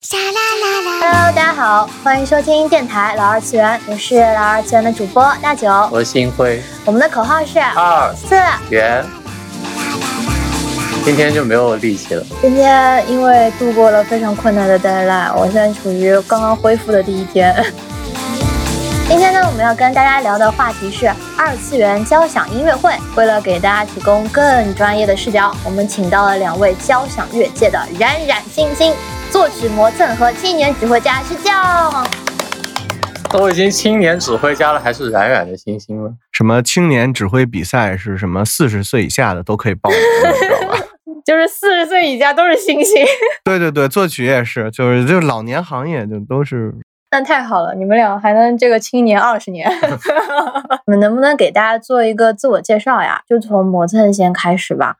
Hello，大家好，欢迎收听电台老二次元，我是老二次元的主播大九。我是星辉，我们的口号是二次。元。今天就没有力气了。今天因为度过了非常困难的 deadline，我现在处于刚刚恢复的第一天。今天呢，我们要跟大家聊的话题是二次元交响音乐会。为了给大家提供更专业的视角，我们请到了两位交响乐界的冉冉星星。作曲磨蹭和青年指挥家是叫，都已经青年指挥家了，还是冉冉的星星了？什么青年指挥比赛是什么？四十岁以下的都可以报名，你知道吧？就是四十岁以下都是星星。对对对，作曲也是，就是就是老年行业就都是。那太好了，你们俩还能这个青年二十年。你们能不能给大家做一个自我介绍呀？就从磨蹭先开始吧。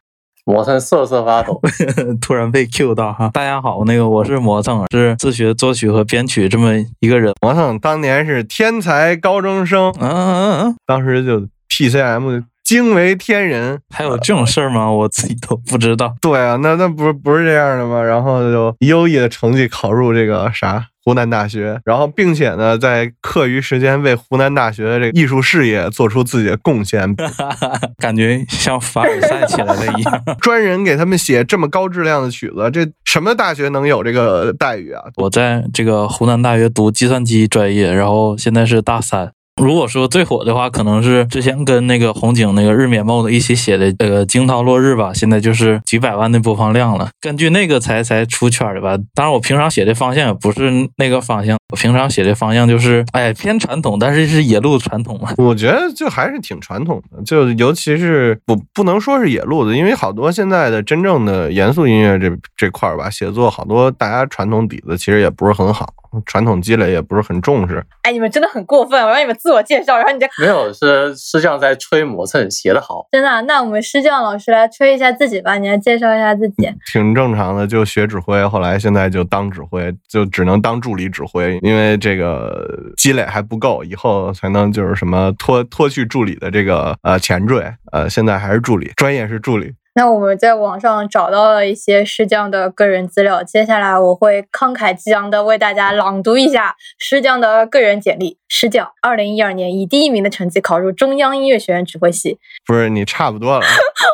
磨蹭瑟瑟发抖，突然被 Q 到哈！大家好，那个我是磨蹭，是自学作曲和编曲这么一个人。磨蹭当年是天才高中生，嗯嗯嗯，当时就 PCM 惊为天人。还有这种事儿吗？我自己都不知道。对啊，那那不是不是这样的吗？然后就优异的成绩考入这个啥？湖南大学，然后并且呢，在课余时间为湖南大学的这个艺术事业做出自己的贡献，感觉像凡尔赛起来了一样。专人给他们写这么高质量的曲子，这什么大学能有这个待遇啊？我在这个湖南大学读计算机专业，然后现在是大三。如果说最火的话，可能是之前跟那个红警那个日冕帽的一起写的这个《惊涛落日》吧，现在就是几百万的播放量了。根据那个才才出圈的吧。当然，我平常写的方向也不是那个方向，我平常写的方向就是哎 偏传统，但是是野路传统嘛。我觉得就还是挺传统的，就尤其是不不能说是野路的，因为好多现在的真正的严肃音乐这这块儿吧，写作好多大家传统底子其实也不是很好。传统积累也不是很重视，哎，你们真的很过分！我让你们自我介绍，然后你就没有是师匠在吹磨蹭写的好，真的。那我们师匠老师来吹一下自己吧，你来介绍一下自己。挺正常的，就学指挥，后来现在就当指挥，就只能当助理指挥，因为这个积累还不够，以后才能就是什么脱脱去助理的这个呃前缀，呃，现在还是助理，专业是助理。那我们在网上找到了一些师匠的个人资料，接下来我会慷慨激昂的为大家朗读一下师匠的个人简历。师匠，二零一二年以第一名的成绩考入中央音乐学院指挥系。不是你差不多了，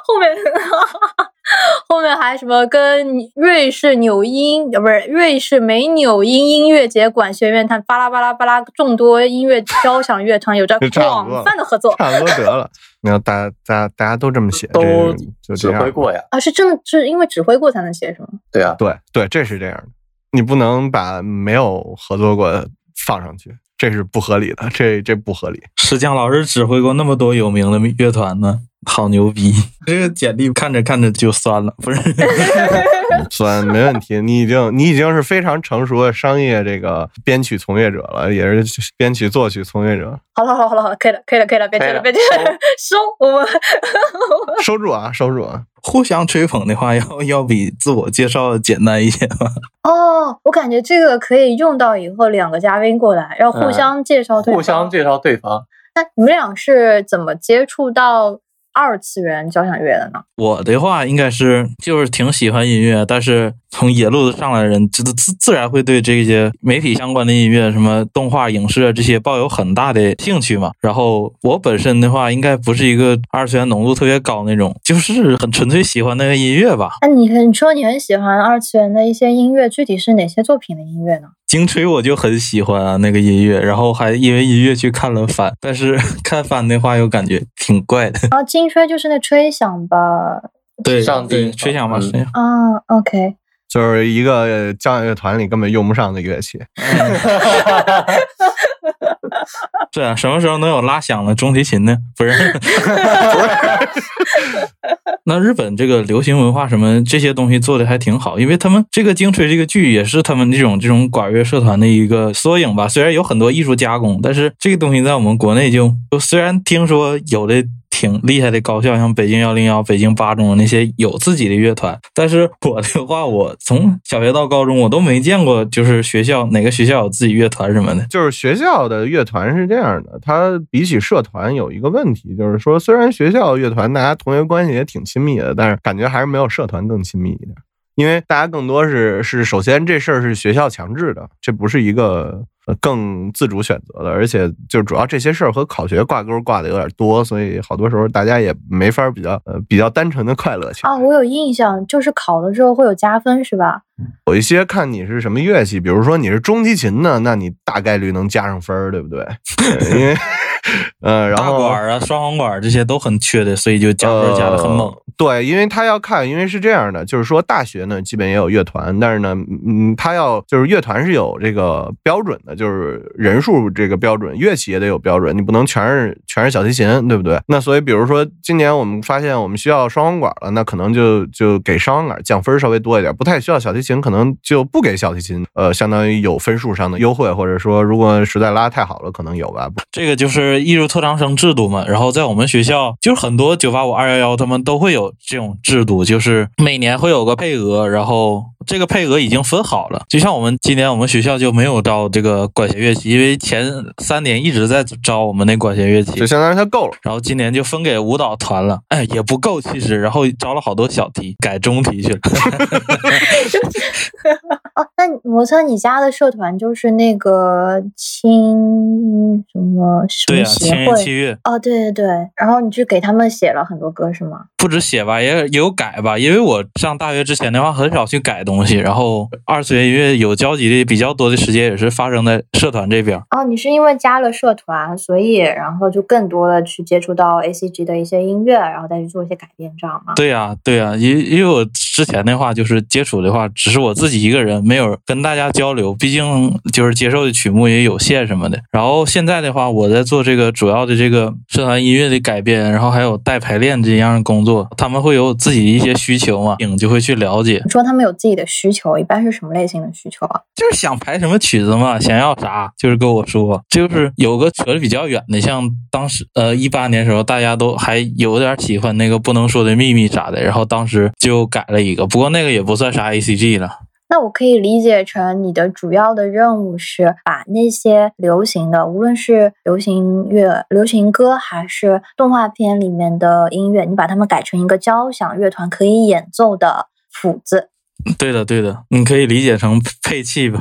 后面 后面还什么跟瑞士纽音呃不是瑞士美纽音音乐节管弦乐团巴拉巴拉巴拉众多音乐交响乐团有着广泛的合作。差不多得了。你要大家大家大家都这么写，都指挥过呀？啊，是真的是因为指挥过才能写是吗？对啊，对对，这是这样的。你不能把没有合作过放上去，这是不合理的，这这不合理。石匠老师指挥过那么多有名的乐团呢。好牛逼！这个简历看着看着就酸了，不是？酸没问题，你已经你已经是非常成熟的商业这个编曲从业者了，也是编曲作曲从业者。好了好了好了好了，可以了可以了可以了，别提了别提了，收我们收住啊收住啊！互相吹捧的话，要要比自我介绍简单一些吗？哦，我感觉这个可以用到以后两个嘉宾过来，要互相介绍对方。互相介绍对方。那你们俩是怎么接触到？二次元交响乐的呢？我的话应该是就是挺喜欢音乐，但是从野路子上来的人，自自自然会对这些媒体相关的音乐，什么动画、影视这些抱有很大的兴趣嘛。然后我本身的话，应该不是一个二次元浓度特别高那种，就是很纯粹喜欢那个音乐吧。那你你说你很喜欢二次元的一些音乐，具体是哪些作品的音乐呢？金吹我就很喜欢啊，那个音乐，然后还因为音乐去看了番，但是 看番的话又感觉挺怪的。啊，金吹就是那吹响吧？对，上对，吹响吧，吹响。啊，OK。就是一个交响乐团里根本用不上的乐器。对啊，什么时候能有拉响的中提琴呢？不是，那日本这个流行文化什么这些东西做的还挺好，因为他们这个精吹这个剧也是他们这种这种管乐社团的一个缩影吧。虽然有很多艺术加工，但是这个东西在我们国内就就虽然听说有的。挺厉害的高校，像北京幺零幺、北京八中那些有自己的乐团。但是我的话，我从小学到高中，我都没见过，就是学校哪个学校有自己乐团什么的。就是学校的乐团是这样的，它比起社团有一个问题，就是说虽然学校乐团大家同学关系也挺亲密的，但是感觉还是没有社团更亲密一点。因为大家更多是是首先这事儿是学校强制的，这不是一个呃更自主选择了，而且就主要这些事儿和考学挂钩挂的有点多，所以好多时候大家也没法比较呃比较单纯的快乐去。啊，我有印象，就是考的时候会有加分，是吧？有一些看你是什么乐器，比如说你是中提琴呢，那你大概率能加上分儿，对不对？呃因为 呃，然大后管啊、双簧管这些都很缺的，所以就加分加的很猛。呃对，因为他要看，因为是这样的，就是说大学呢基本也有乐团，但是呢，嗯，他要就是乐团是有这个标准的，就是人数这个标准，乐器也得有标准，你不能全是全是小提琴，对不对？那所以比如说今年我们发现我们需要双簧管了，那可能就就给双簧管降分稍微多一点，不太需要小提琴，可能就不给小提琴，呃，相当于有分数上的优惠，或者说如果实在拉太好了，可能有吧。这个就是艺术特长生制度嘛。然后在我们学校，就是很多九八五、二幺幺他们都会有这种制度，就是每年会有个配额，然后这个配额已经分好了。就像我们今年我们学校就没有招这个管弦乐器，因为前三年一直在招我们那管弦乐器就。相当于它够了。然后今年就分给舞蹈团了，哎，也不够其实，然后招了好多小提，改中提去了。哦，那你摩测你家的社团就是那个轻什么什对呀、么协轻音器会？乐哦，对对对，然后你去给他们写了很多歌是吗？不止写吧，也也有改吧。因为我上大学之前的话，很少去改东西。然后二次元音乐有交集的比较多的时间，也是发生在社团这边。哦，你是因为加了社团，所以然后就更多的去接触到 A C G 的一些音乐，然后再去做一些改编，这样吗？对呀、对呀、因因为我之前的话就是接触的话，只是我自己一个人，没有跟大家交流，毕竟就是接受的曲目也有限什么的。然后现在的话，我在做这个主要的这个社团音乐的改编，然后还有带排练这样的工作，他们会有自己的一些需求嘛，影就会去了解，你说他们有自己的需求，一般是什么类型的需求啊？就是想排什么曲子嘛，想要啥，就是跟我说。就是有个扯得比较远的，像当时呃一八年时候，大家都还有点喜欢那个不能说的秘密啥的，然后当时就改了一个，不过那个也不算啥 A C G 了。那我可以理解成你的主要的任务是把那些流行的，无论是流行乐、流行歌还是动画片里面的音乐，你把它们改成一个交响乐团可以演奏的谱子。对的，对的，你可以理解成配器吧。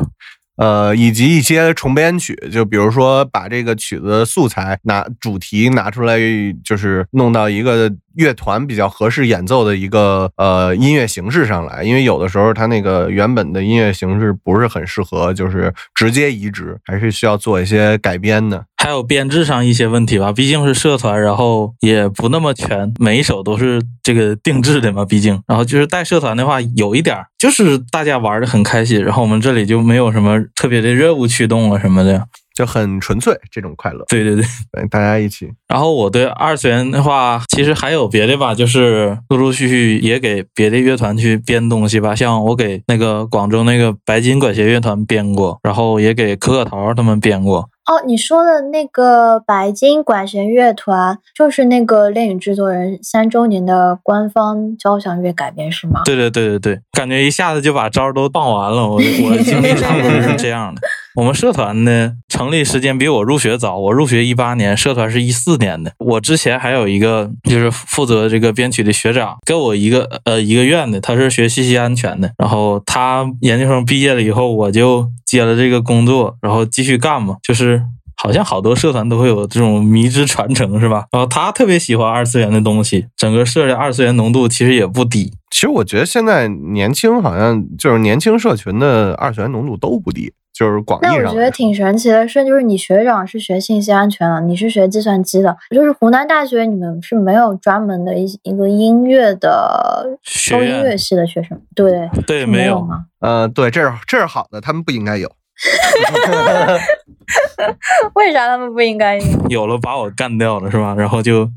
呃，以及一些重编曲，就比如说把这个曲子素材拿主题拿出来，就是弄到一个乐团比较合适演奏的一个呃音乐形式上来，因为有的时候它那个原本的音乐形式不是很适合，就是直接移植，还是需要做一些改编的。还有编制上一些问题吧，毕竟是社团，然后也不那么全，每一首都是这个定制的嘛，毕竟。然后就是带社团的话，有一点就是大家玩的很开心，然后我们这里就没有什么特别的任务驱动啊什么的。就很纯粹这种快乐，对对对。大家一起。然后我对二次元的话，其实还有别的吧，就是陆陆续续也给别的乐团去编东西吧，像我给那个广州那个白金管弦乐团编过，然后也给可可桃他们编过。哦，你说的那个白金管弦乐团，就是那个《恋与制作人》三周年的官方交响乐改编是吗？对对对对对，感觉一下子就把招儿都放完了。我我经历差不多是这样的。我们社团呢，成立时间比我入学早，我入学一八年，社团是一四年的。我之前还有一个就是负责这个编曲的学长，跟我一个呃一个院的，他是学信息安全的。然后他研究生毕业了以后，我就接了这个工作，然后继续干嘛，就是。好像好多社团都会有这种迷之传承，是吧？然后他特别喜欢二次元的东西，整个社的二次元浓度其实也不低。其实我觉得现在年轻好像就是年轻社群的二次元浓度都不低，就是广义那我。觉得挺神奇的是，就是你学长是学信息安全的，你是学计算机的，就是湖南大学你们是没有专门的一一个音乐的学收音乐系的学生，对对，没有。有吗？呃，对，这是这是好的，他们不应该有。为啥他们不应该 有？了把我干掉了是吧？然后就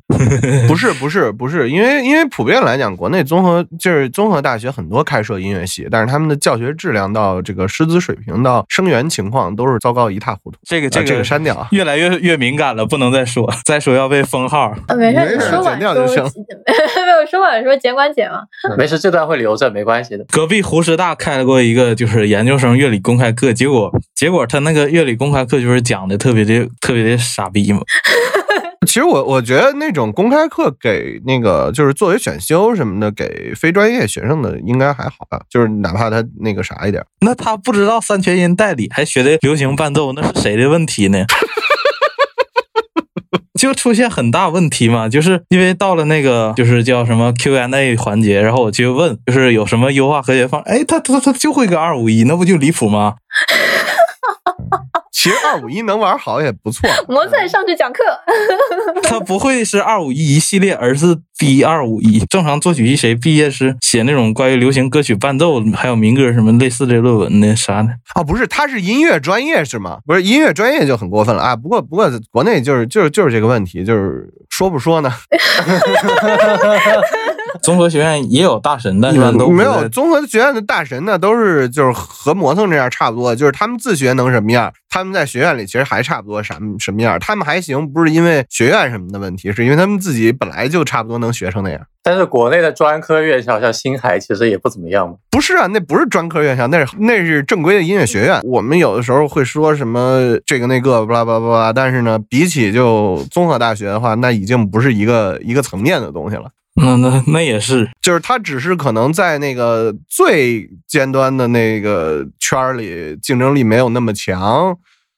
不是不是不是，因为因为普遍来讲，国内综合就是综合大学很多开设音乐系，但是他们的教学质量到这个师资水平到生源情况都是糟糕一塌糊涂。这个这个、呃这个删掉啊越来越越敏感了，不能再说，再说要被封号。啊，没事，没事你说完说，剪掉就行没有说完说，简管剪嘛。没事，这段会留着，没关系的。隔壁湖师大开了过一个就是研究生乐理公开课，结果结果他那个乐理公开课就是讲的特别的特别的傻逼嘛，其实我我觉得那种公开课给那个就是作为选修什么的，给非专业学生的应该还好吧，就是哪怕他那个啥一点。那他不知道三全音代理，还学的流行伴奏，那是谁的问题呢？就出现很大问题嘛，就是因为到了那个就是叫什么 Q&A 环节，然后我去问，就是有什么优化和解方？哎，他他他就会个二五一，那不就离谱吗？其实二五一能玩好也不错。魔赛上去讲课，他不会是二五一一系列，而是 B 二五一。正常作曲系谁毕业是写那种关于流行歌曲伴奏，还有民歌什么类似的论文的？啥的？啊，不是，他是音乐专业是吗？不是音乐专业就很过分了啊。不过不过国内就是就是就是这个问题，就是说不说呢？综合学院也有大神，但一般都没有。综合学院的大神呢，都是就是和磨蹭这样差不多，就是他们自学能什么样，他们在学院里其实还差不多什么什么样。他们还行，不是因为学院什么的问题，是因为他们自己本来就差不多能学成那样。但是国内的专科院校像星海其实也不怎么样嘛。不是啊，那不是专科院校，那是那是正规的音乐学院。我们有的时候会说什么这个那个巴拉巴拉巴拉，但是呢，比起就综合大学的话，那已经不是一个一个层面的东西了。那那那也是，就是他只是可能在那个最尖端的那个圈儿里竞争力没有那么强。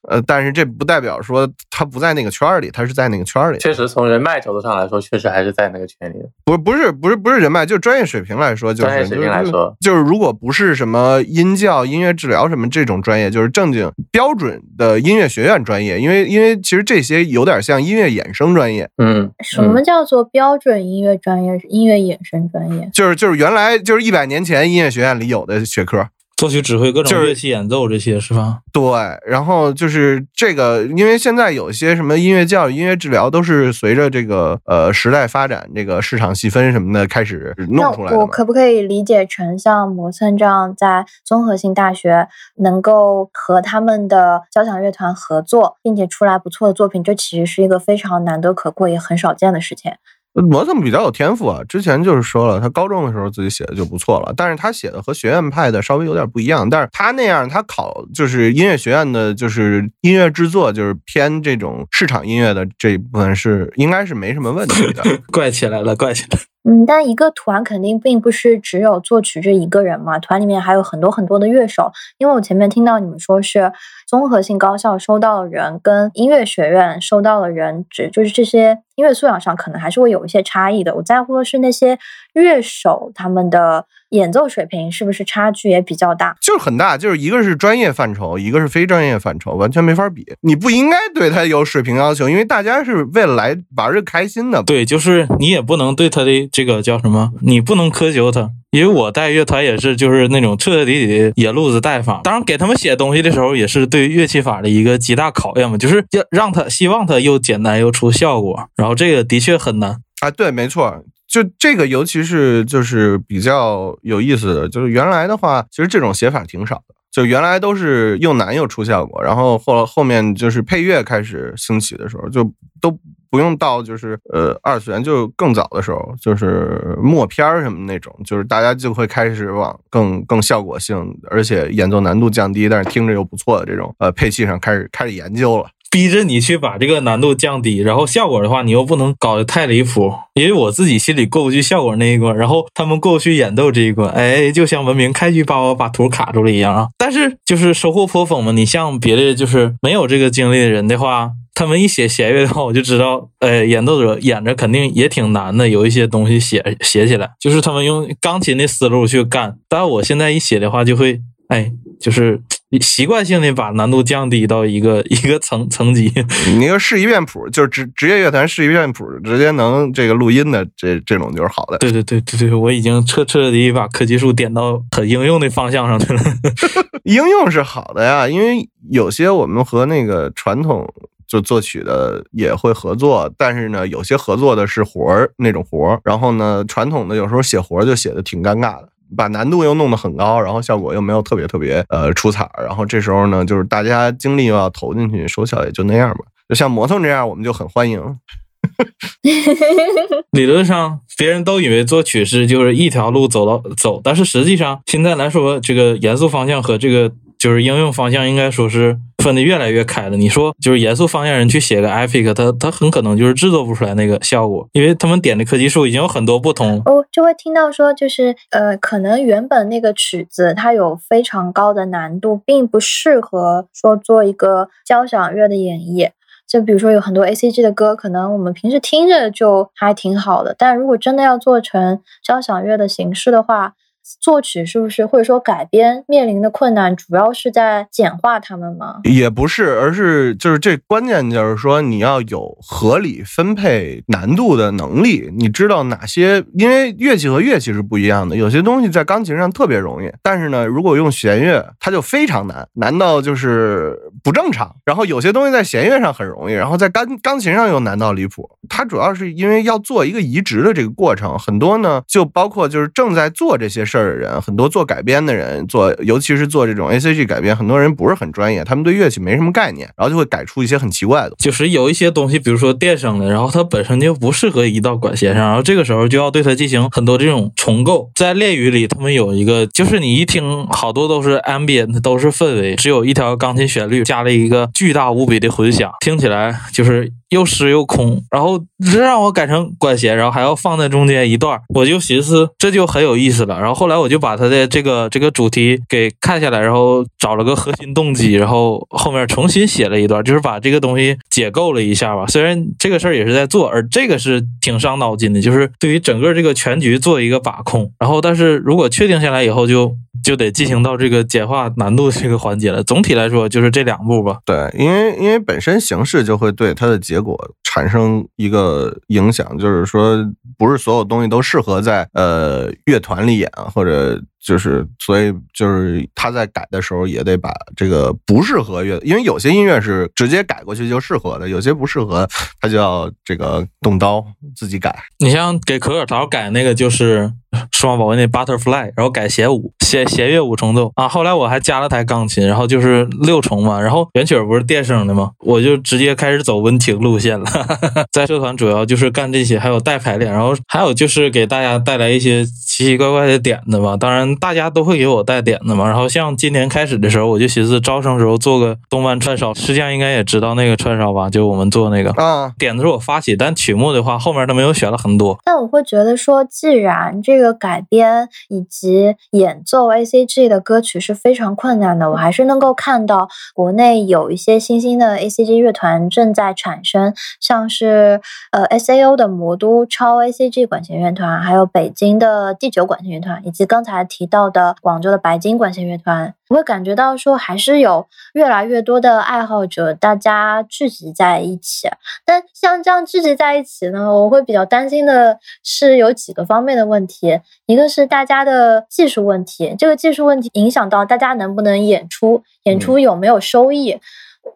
呃，但是这不代表说他不在那个圈儿里，他是在那个圈儿里。确实，从人脉角度上来说，确实还是在那个圈里的。不，不是，不是，不是人脉，就专业水平来说，就是专业水平来说，就是如果不是什么音教、音乐治疗什么这种专业，就是正经标准的音乐学院专业。因为，因为其实这些有点像音乐衍生专业。嗯，什么叫做标准音乐专业？音乐衍生专业？就是就是原来就是一百年前音乐学院里有的学科。作曲指挥各种乐器演奏这些是吧？对，然后就是这个，因为现在有些什么音乐教育、音乐治疗都是随着这个呃时代发展，这个市场细分什么的开始弄出来的。我可不可以理解成像摩森这样在综合性大学能够和他们的交响乐团合作，并且出来不错的作品，这其实是一个非常难得可贵也很少见的事情。摩特比较有天赋啊，之前就是说了，他高中的时候自己写的就不错了，但是他写的和学院派的稍微有点不一样，但是他那样他考就是音乐学院的，就是音乐制作就是偏这种市场音乐的这一部分是应该是没什么问题的。怪起来了，怪起来。嗯，但一个团肯定并不是只有作曲这一个人嘛，团里面还有很多很多的乐手。因为我前面听到你们说是综合性高校收到的人跟音乐学院收到的人，只就是这些音乐素养上可能还是会有一些差异的。我在乎的是那些乐手他们的。演奏水平是不是差距也比较大？就是很大，就是一个是专业范畴，一个是非专业范畴，完全没法比。你不应该对他有水平要求，因为大家是为了来玩儿开心的。对，就是你也不能对他的这个叫什么，你不能苛求他。因为我带乐团也是，就是那种彻彻底底的野路子带法。当然，给他们写东西的时候，也是对乐器法的一个极大考验嘛，就是要让他希望他又简单又出效果。然后这个的确很难啊，对，没错。就这个，尤其是就是比较有意思的，就是原来的话，其实这种写法挺少的。就原来都是又难又出效果，然后后后面就是配乐开始兴起的时候，就都不用到就是呃二次元，就更早的时候，就是默片儿什么那种，就是大家就会开始往更更效果性，而且演奏难度降低，但是听着又不错的这种呃配器上开始开始研究了。逼着你去把这个难度降低，然后效果的话，你又不能搞得太离谱，因为我自己心里过不去效果那一关，然后他们过不去演奏这一关，哎，就像文明开局把我把图卡住了一样啊。但是就是收获颇丰嘛。你像别的就是没有这个经历的人的话，他们一写弦乐的话，我就知道，哎，演奏者演着肯定也挺难的，有一些东西写写起来，就是他们用钢琴的思路去干。但我现在一写的话，就会，哎，就是。习惯性的把难度降低到一个一个层层级。你要试一遍谱，就是职职业乐团试一遍谱，直接能这个录音的，这这种就是好的。对对对对对，我已经彻彻底底把科技树点到很应用的方向上去了。应用是好的呀，因为有些我们和那个传统就作曲的也会合作，但是呢，有些合作的是活儿那种活儿，然后呢，传统的有时候写活儿就写的挺尴尬的。把难度又弄得很高，然后效果又没有特别特别呃出彩，然后这时候呢，就是大家精力又要投进去，收效也就那样吧。就像摩托这样，我们就很欢迎。理论上，别人都以为做曲式就是一条路走到走，但是实际上现在来说，这个严肃方向和这个就是应用方向应该说是分的越来越开了。你说就是严肃方向人去写个 epic，他他很可能就是制作不出来那个效果，因为他们点的科技树已经有很多不同。哦，就会听到说，就是呃，可能原本那个曲子它有非常高的难度，并不适合说做一个交响乐的演绎。就比如说有很多 A C G 的歌，可能我们平时听着就还挺好的，但如果真的要做成交响乐的形式的话，作曲是不是或者说改编面临的困难，主要是在简化它们吗？也不是，而是就是这关键就是说你要有合理分配难度的能力。你知道哪些？因为乐器和乐器是不一样的，有些东西在钢琴上特别容易，但是呢，如果用弦乐，它就非常难，难到就是不正常。然后有些东西在弦乐上很容易，然后在钢钢琴上又难到离谱。它主要是因为要做一个移植的这个过程，很多呢就包括就是正在做这些事儿的人，很多做改编的人做，尤其是做这种 A C G 改编，很多人不是很专业，他们对乐器没什么概念，然后就会改出一些很奇怪的。就是有一些东西，比如说电声的，然后它本身就不适合移到管弦上，然后这个时候就要对它进行很多这种重构。在恋语里，他们有一个，就是你一听，好多都是 ambient，都是氛围，只有一条钢琴旋律，加了一个巨大无比的混响，听起来就是又湿又空。然后这让我改成管弦，然后还要放在中间一段，我就寻思这就很有意思了。然后后来我就把它的这个这个主题给看下来，然后找了个核心动机，然后后面重新写了一段，就是把这个东西解构了一下吧。虽然这个事儿也是在做，而这个是挺伤脑筋的，就是对于整个这个全局做一个把控。然后，但是如果确定下来以后，就就得进行到这个简化难度这个环节了。总体来说，就是这两步吧。对，因为因为本身形式就会对它的结结果产生一个影响，就是说不是所有东西都适合在呃乐团里演，或者就是所以就是他在改的时候也得把这个不适合乐，因为有些音乐是直接改过去就适合的，有些不适合他就要这个动刀自己改。你像给可可桃改那个就是数码宝贝那 Butterfly，然后改弦五弦弦乐五重奏啊。后来我还加了台钢琴，然后就是六重嘛。然后原曲不是电声的嘛，我就直接开始走温情路线了。在社团主要就是干这些，还有带排练，然后还有就是给大家带来一些奇奇怪怪的点子吧。当然大家都会给我带点子嘛。然后像今年开始的时候，我就寻思招生时候做个动漫串烧，实际上应该也知道那个串烧吧？就我们做那个啊，点子是我发起，但曲目的话后面都没有选了很多。但我会觉得说，既然这个改编以及演奏 A C G 的歌曲是非常困难的，我还是能够看到国内有一些新兴的 A C G 乐团正在产生，像是呃 S A O 的魔都超 A C G 管弦乐团，还有北京的第九管弦乐团，以及刚才提到的广州的白金管弦乐团。我会感觉到说，还是有越来越多的爱好者，大家聚集在一起。但像这样聚集在一起呢，我会比较担心的是有几个方面的问题。一个是大家的技术问题，这个技术问题影响到大家能不能演出，演出有没有收益。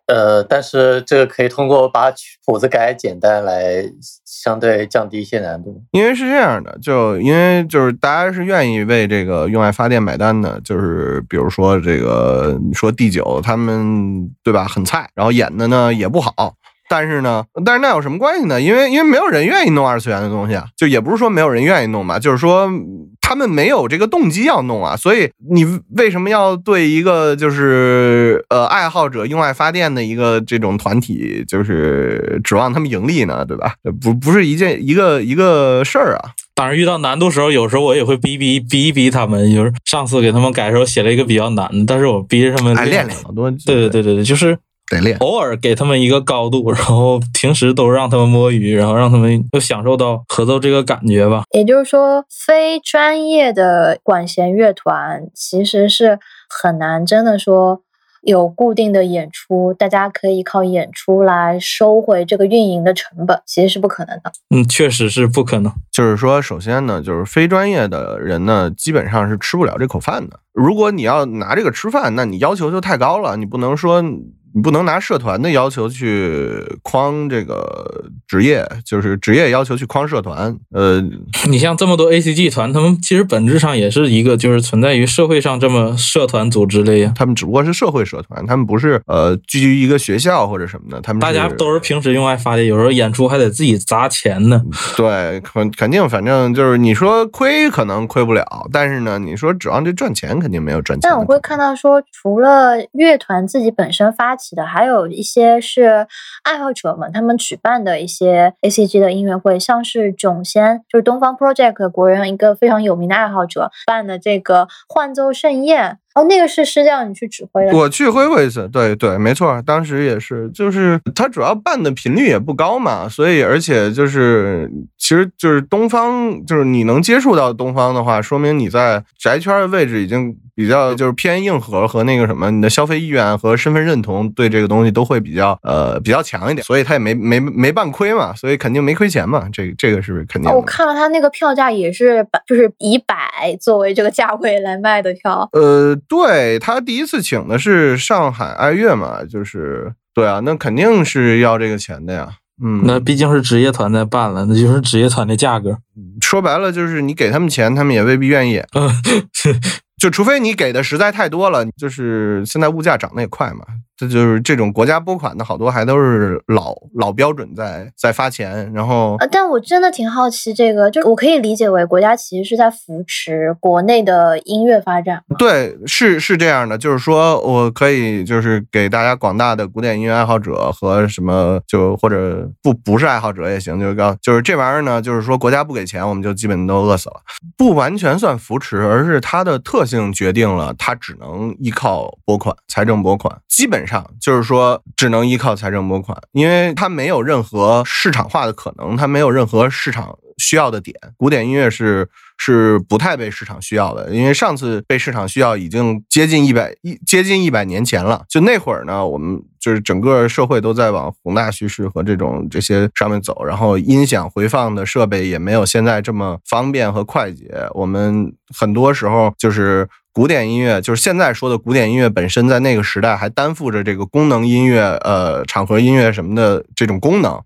呃，但是这个可以通过把曲谱子改简单来相对降低一些难度。因为是这样的，就因为就是大家是愿意为这个用爱发电买单的，就是比如说这个你说第九他们对吧很菜，然后演的呢也不好。但是呢，但是那有什么关系呢？因为因为没有人愿意弄二次元的东西啊，就也不是说没有人愿意弄吧，就是说他们没有这个动机要弄啊。所以你为什么要对一个就是呃爱好者用爱发电的一个这种团体，就是指望他们盈利呢？对吧？不不是一件一个一个事儿啊。当然，遇到难度时候，有时候我也会逼逼逼一逼他们。就是上次给他们改的时候，写了一个比较难的，但是我逼着他们哎练练，好多对对对对对，就是得练。偶尔给他们一个高度，然后平时都让他们摸鱼，然后让他们都享受到合奏这个感觉吧。也就是说，非专业的管弦乐团其实是很难真的说有固定的演出，大家可以靠演出来收回这个运营的成本，其实是不可能的。嗯，确实是不可能。就是说，首先呢，就是非专业的人呢，基本上是吃不了这口饭的。如果你要拿这个吃饭，那你要求就太高了，你不能说。你不能拿社团的要求去框这个职业，就是职业要求去框社团。呃，你像这么多 A C G 团，他们其实本质上也是一个，就是存在于社会上这么社团组织的呀。他们只不过是社会社团，他们不是呃聚居一个学校或者什么的。他们大家都是平时用爱发电，有时候演出还得自己砸钱呢。对，肯肯定，反正就是你说亏可能亏不了，但是呢，你说指望这赚钱肯定没有赚钱。但我会看到说，除了乐团自己本身发起。的，还有一些是爱好者们他们举办的一些 A C G 的音乐会，像是囧仙，就是东方 Project 国人一个非常有名的爱好者办的这个幻奏盛宴。哦，那个是是让你去指挥的。我去挥过一次，对对，没错，当时也是，就是他主要办的频率也不高嘛，所以而且就是其实就是东方，就是你能接触到东方的话，说明你在宅圈的位置已经比较就是偏硬核和那个什么，你的消费意愿和身份认同对这个东西都会比较呃比较强一点，所以他也没没没办亏嘛，所以肯定没亏钱嘛，这这个是不是肯定，我。看了他那个票价也是百，就是以百作为这个价位来卖的票。呃，对他第一次请的是上海爱乐嘛，就是对啊，那肯定是要这个钱的呀。嗯，那毕竟是职业团在办了，那就是职业团的价格。说白了就是你给他们钱，他们也未必愿意。嗯，就除非你给的实在太多了，就是现在物价涨得也快嘛，这就是这种国家拨款的好多还都是老老标准在在发钱，然后呃，但我真的挺好奇，这个就我可以理解为国家其实是在扶持国内的音乐发展？对，是是这样的，就是说我可以就是给大家广大的古典音乐爱好者和什么就或者不不是爱好者也行，就是告就是这玩意儿呢，就是说国家不给钱，我们就基本都饿死了，不完全算扶持，而是它的特性决定了它只能依靠拨款，财政拨款，基本上就是说只能依靠财政拨款，因为它没有任何市场化的可能，它没有任何市场需要的点。古典音乐是是不太被市场需要的，因为上次被市场需要已经接近一百一接近一百年前了。就那会儿呢，我们就是整个社会都在往宏大叙事和这种这些上面走，然后音响回放的设备也没有现在这么方便和快捷。我们很多时候就是。古典音乐就是现在说的古典音乐本身，在那个时代还担负着这个功能音乐、呃场合音乐什么的这种功能，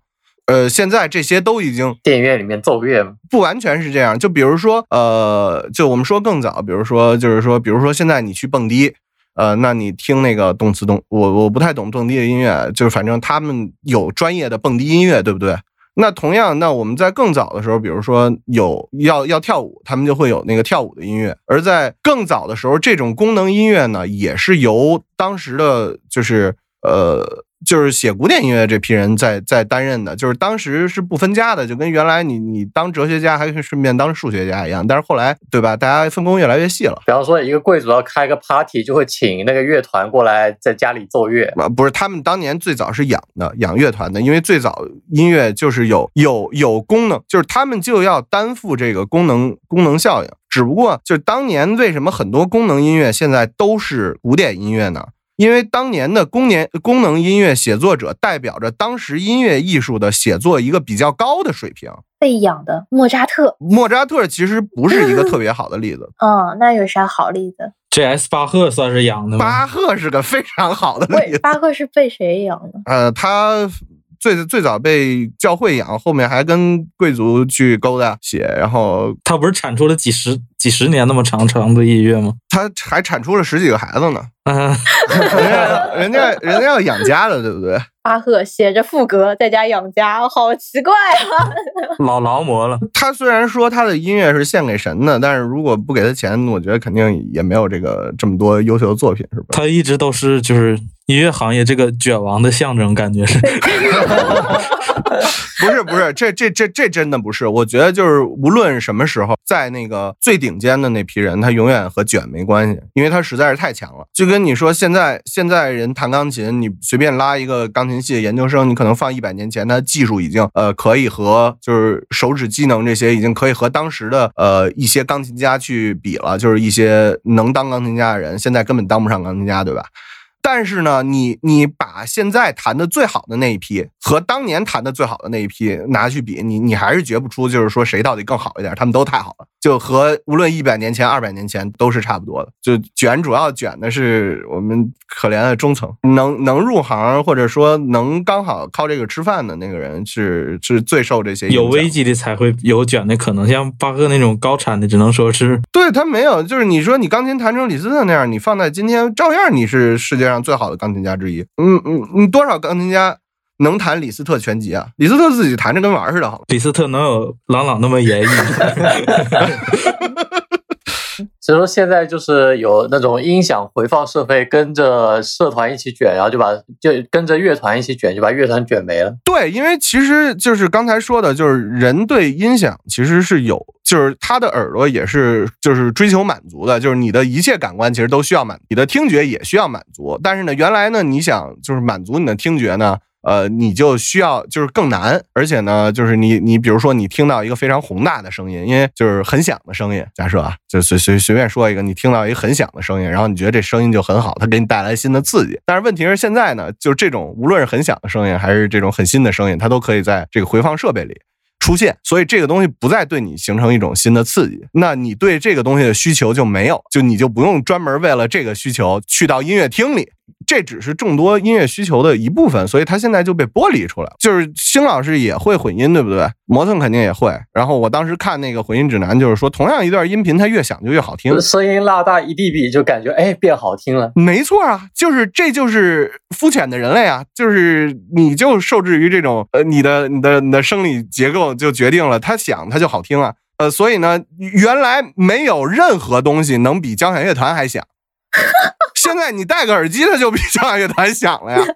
呃，现在这些都已经电影院里面奏乐，不完全是这样。就比如说，呃，就我们说更早，比如说，就是说，比如说现在你去蹦迪，呃，那你听那个动词动，我我不太懂蹦迪的音乐，就是反正他们有专业的蹦迪音乐，对不对？那同样，那我们在更早的时候，比如说有要要跳舞，他们就会有那个跳舞的音乐；而在更早的时候，这种功能音乐呢，也是由当时的就是呃。就是写古典音乐这批人在在担任的，就是当时是不分家的，就跟原来你你当哲学家还可以顺便当数学家一样，但是后来对吧，大家分工越来越细了。比方说一个贵族要开个 party，就会请那个乐团过来在家里奏乐。啊，不是，他们当年最早是养的，养乐团的，因为最早音乐就是有有有功能，就是他们就要担负这个功能功能效应。只不过就是当年为什么很多功能音乐现在都是古典音乐呢？因为当年的功年功能音乐写作者代表着当时音乐艺术的写作一个比较高的水平。被养的莫扎特，莫扎特其实不是一个特 别好的例子，嗯，那有啥好例子？J.S. 巴赫算是养的吗？巴赫是个非常好的例，子。巴赫是被谁养的？呃，他最最早被教会养，后面还跟贵族去勾搭写，然后他不是产出了几十几十年那么长长的音乐吗？他还产出了十几个孩子呢。啊，人家人家人家要养家的，对不对？巴赫写着赋格在家养家，好奇怪啊！老劳模了。他虽然说他的音乐是献给神的，但是如果不给他钱，我觉得肯定也没有这个这么多优秀的作品，是吧？他一直都是就是音乐行业这个卷王的象征，感觉是。不是不是，这这这这真的不是。我觉得就是无论什么时候，在那个最顶尖的那批人，他永远和卷没关系，因为他实在是太强了。就跟你说，现在现在人弹钢琴，你随便拉一个钢琴系的研究生，你可能放一百年前，他技术已经呃可以和就是手指机能这些已经可以和当时的呃一些钢琴家去比了，就是一些能当钢琴家的人，现在根本当不上钢琴家，对吧？但是呢，你你把现在弹的最好的那一批和当年弹的最好的那一批拿去比，你你还是觉不出，就是说谁到底更好一点，他们都太好了，就和无论一百年前、二百年前都是差不多的。就卷主要卷的是我们可怜的中层，能能入行或者说能刚好靠这个吃饭的那个人是是最受这些有危机的才会有卷的可能，像巴赫那种高产的，只能说是。对他没有，就是你说你钢琴弹成李斯特那样，你放在今天照样你是世界上最好的钢琴家之一。嗯嗯，你多少钢琴家能弹李斯特全集啊？李斯特自己弹着跟玩似的，好吗？李斯特能有朗朗那么严毅吗？所以说现在就是有那种音响回放设备跟着社团一起卷，然后就把就跟着乐团一起卷，就把乐团卷没了。对，因为其实就是刚才说的，就是人对音响其实是有，就是他的耳朵也是就是追求满足的，就是你的一切感官其实都需要满，你的听觉也需要满足。但是呢，原来呢，你想就是满足你的听觉呢？呃，你就需要就是更难，而且呢，就是你你比如说你听到一个非常宏大的声音，因为就是很响的声音，假设啊，就随随随便说一个，你听到一个很响的声音，然后你觉得这声音就很好，它给你带来新的刺激。但是问题是现在呢，就是这种无论是很响的声音，还是这种很新的声音，它都可以在这个回放设备里出现，所以这个东西不再对你形成一种新的刺激，那你对这个东西的需求就没有，就你就不用专门为了这个需求去到音乐厅里。这只是众多音乐需求的一部分，所以它现在就被剥离出来了。就是星老师也会混音，对不对？摩腾肯定也会。然后我当时看那个混音指南，就是说同样一段音频，它越响就越好听，声音拉大一 dB 就感觉哎变好听了。没错啊，就是这就是肤浅的人类啊，就是你就受制于这种呃你的你的你的生理结构就决定了它响它就好听啊。呃，所以呢，原来没有任何东西能比交响乐团还响。现在你戴个耳机，它就比交响乐团响了呀。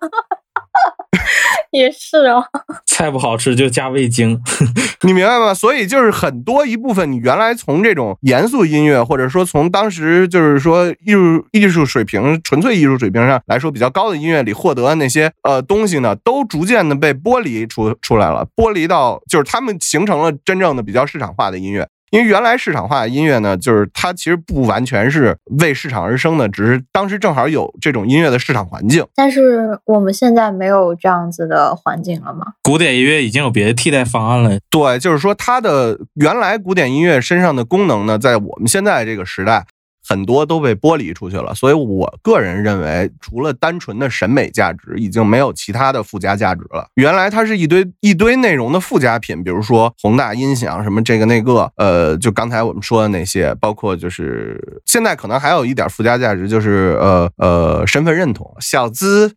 也是哦，菜不好吃就加味精，你明白吗？所以就是很多一部分，你原来从这种严肃音乐，或者说从当时就是说艺术艺术水平、纯粹艺术水平上来说比较高的音乐里获得那些呃东西呢，都逐渐的被剥离出出来了，剥离到就是他们形成了真正的比较市场化的音乐。因为原来市场化的音乐呢，就是它其实不完全是为市场而生的，只是当时正好有这种音乐的市场环境。但是我们现在没有这样子的环境了吗？古典音乐已经有别的替代方案了。对，就是说它的原来古典音乐身上的功能呢，在我们现在这个时代。很多都被剥离出去了，所以我个人认为，除了单纯的审美价值，已经没有其他的附加价值了。原来它是一堆一堆内容的附加品，比如说宏大音响什么这个那个，呃，就刚才我们说的那些，包括就是现在可能还有一点附加价值，就是呃呃身份认同、小资、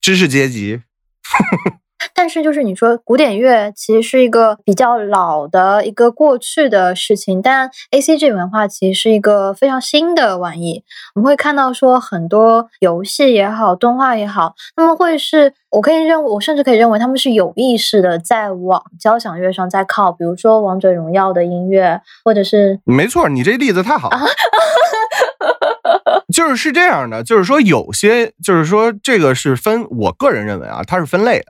知识阶级。但是，就是你说古典乐其实是一个比较老的一个过去的事情，但 A C G 文化其实是一个非常新的玩意。我们会看到说很多游戏也好，动画也好，他们会是我可以认为，我甚至可以认为他们是有意识的在往交响乐上在靠，比如说王者荣耀的音乐，或者是没错，你这例子太好了，就是是这样的，就是说有些，就是说这个是分，我个人认为啊，它是分类的。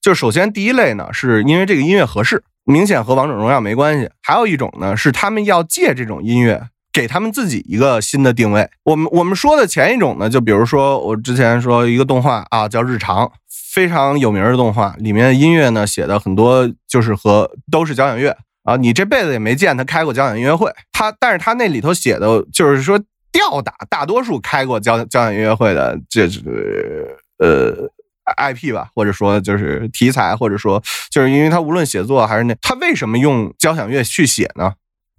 就首先第一类呢，是因为这个音乐合适，明显和王者荣耀没关系。还有一种呢，是他们要借这种音乐给他们自己一个新的定位。我们我们说的前一种呢，就比如说我之前说一个动画啊，叫《日常》，非常有名的动画，里面的音乐呢写的很多就是和都是交响乐啊，你这辈子也没见他开过交响音乐会，他但是他那里头写的就是说吊打大多数开过交交响音乐会的，这是呃。IP 吧，或者说就是题材，或者说就是因为他无论写作还是那，他为什么用交响乐去写呢？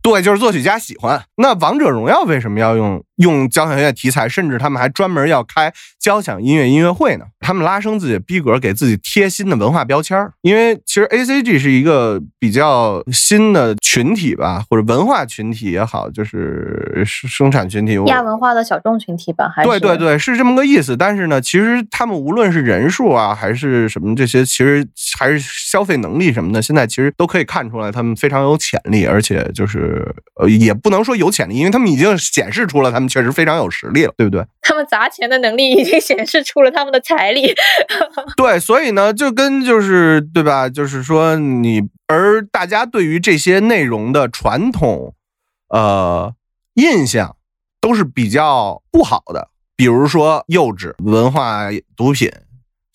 对，就是作曲家喜欢。那王者荣耀为什么要用？用交响乐题材，甚至他们还专门要开交响音乐音乐会呢。他们拉升自己的逼格，给自己贴新的文化标签儿。因为其实 A C G 是一个比较新的群体吧，或者文化群体也好，就是生产群体亚文化的小众群体吧。还是对对对，是这么个意思。但是呢，其实他们无论是人数啊，还是什么这些，其实还是消费能力什么的，现在其实都可以看出来，他们非常有潜力，而且就是呃，也不能说有潜力，因为他们已经显示出了他们。确实非常有实力了，对不对？他们砸钱的能力已经显示出了他们的财力。对，所以呢，就跟就是对吧？就是说你，而大家对于这些内容的传统呃印象都是比较不好的，比如说幼稚、文化毒品，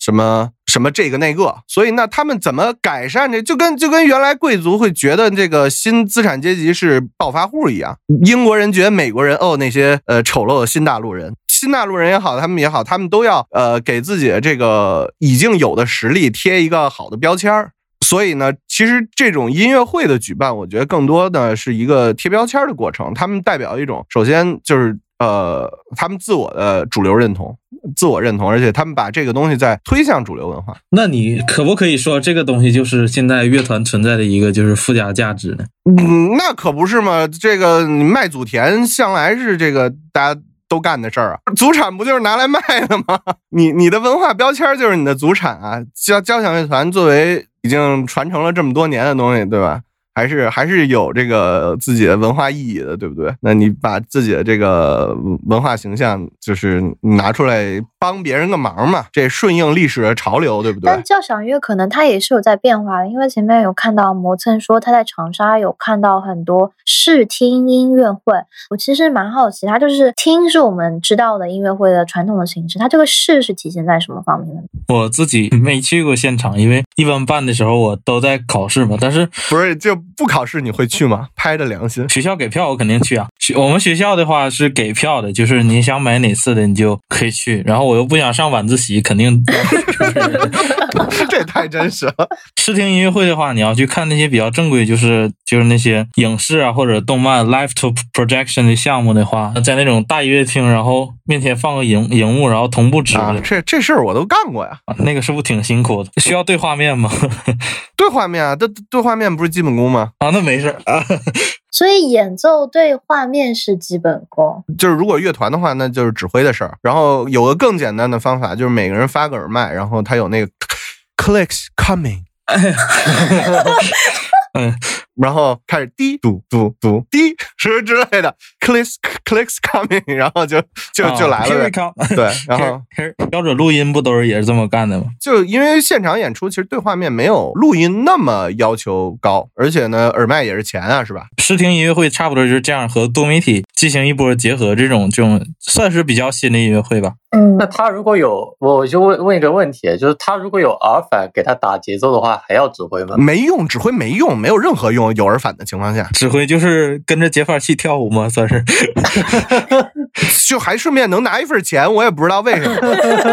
什么。什么这个那个，所以那他们怎么改善这？就跟就跟原来贵族会觉得这个新资产阶级是暴发户一样，英国人觉得美国人哦那些呃丑陋的新大陆人，新大陆人也好，他们也好，他们都要呃给自己的这个已经有的实力贴一个好的标签儿。所以呢，其实这种音乐会的举办，我觉得更多的是一个贴标签的过程。他们代表一种，首先就是。呃，他们自我的主流认同，自我认同，而且他们把这个东西在推向主流文化。那你可不可以说这个东西就是现在乐团存在的一个就是附加价值呢？嗯，那可不是嘛，这个你卖祖田向来是这个大家。都干的事儿啊，祖产不就是拿来卖的吗？你你的文化标签就是你的祖产啊。交交响乐团作为已经传承了这么多年的东西，对吧？还是还是有这个自己的文化意义的，对不对？那你把自己的这个文化形象，就是拿出来帮别人个忙嘛，这顺应历史的潮流，对不对？但交响乐可能它也是有在变化的，因为前面有看到磨蹭说他在长沙有看到很多试听音乐会，我其实蛮好奇，它就是听是我们知道的音乐会的传统的形式，它这个试是体现在什么方面的？我自己没去过现场，因为一般办的时候我都在考试嘛，但是不是就。不考试你会去吗？拍着良心，学校给票我肯定去啊。我们学校的话是给票的，就是你想买哪次的你就可以去。然后我又不想上晚自习，肯定。这也太真实了。视听音乐会的话，你要去看那些比较正规，就是就是那些影视啊或者动漫 live to projection 的项目的话，在那种大音乐厅，然后面前放个荧荧幕，然后同步指。这这事儿我都干过呀。那个是不是挺辛苦的？需要对画面吗？对画面啊，对对画面不是基本功吗？啊，那没事啊。所以演奏对画面是基本功。就是如果乐团的话，那就是指挥的事儿。然后有个更简单的方法，就是每个人发个耳麦，然后他有那个 clicks coming。嗯。然后开始滴嘟嘟嘟滴，什么之类的？Clicks clicks coming，然后就就就来了。对，然后标准录音不都是也是这么干的吗？就因为现场演出其实对画面没有录音那么要求高，而且呢，耳麦也是钱啊，是吧？视听音乐会差不多就是这样，和多媒体进行一波结合，这种这种算是比较新的音乐会吧。嗯，那他如果有，我就问问一个问题，就是他如果有耳返给他打节奏的话，还要指挥吗？没用，指挥没用，没有任何用。有耳返的情况下，指挥就是跟着节拍器跳舞吗？算是 就还顺便能拿一份钱，我也不知道为什么。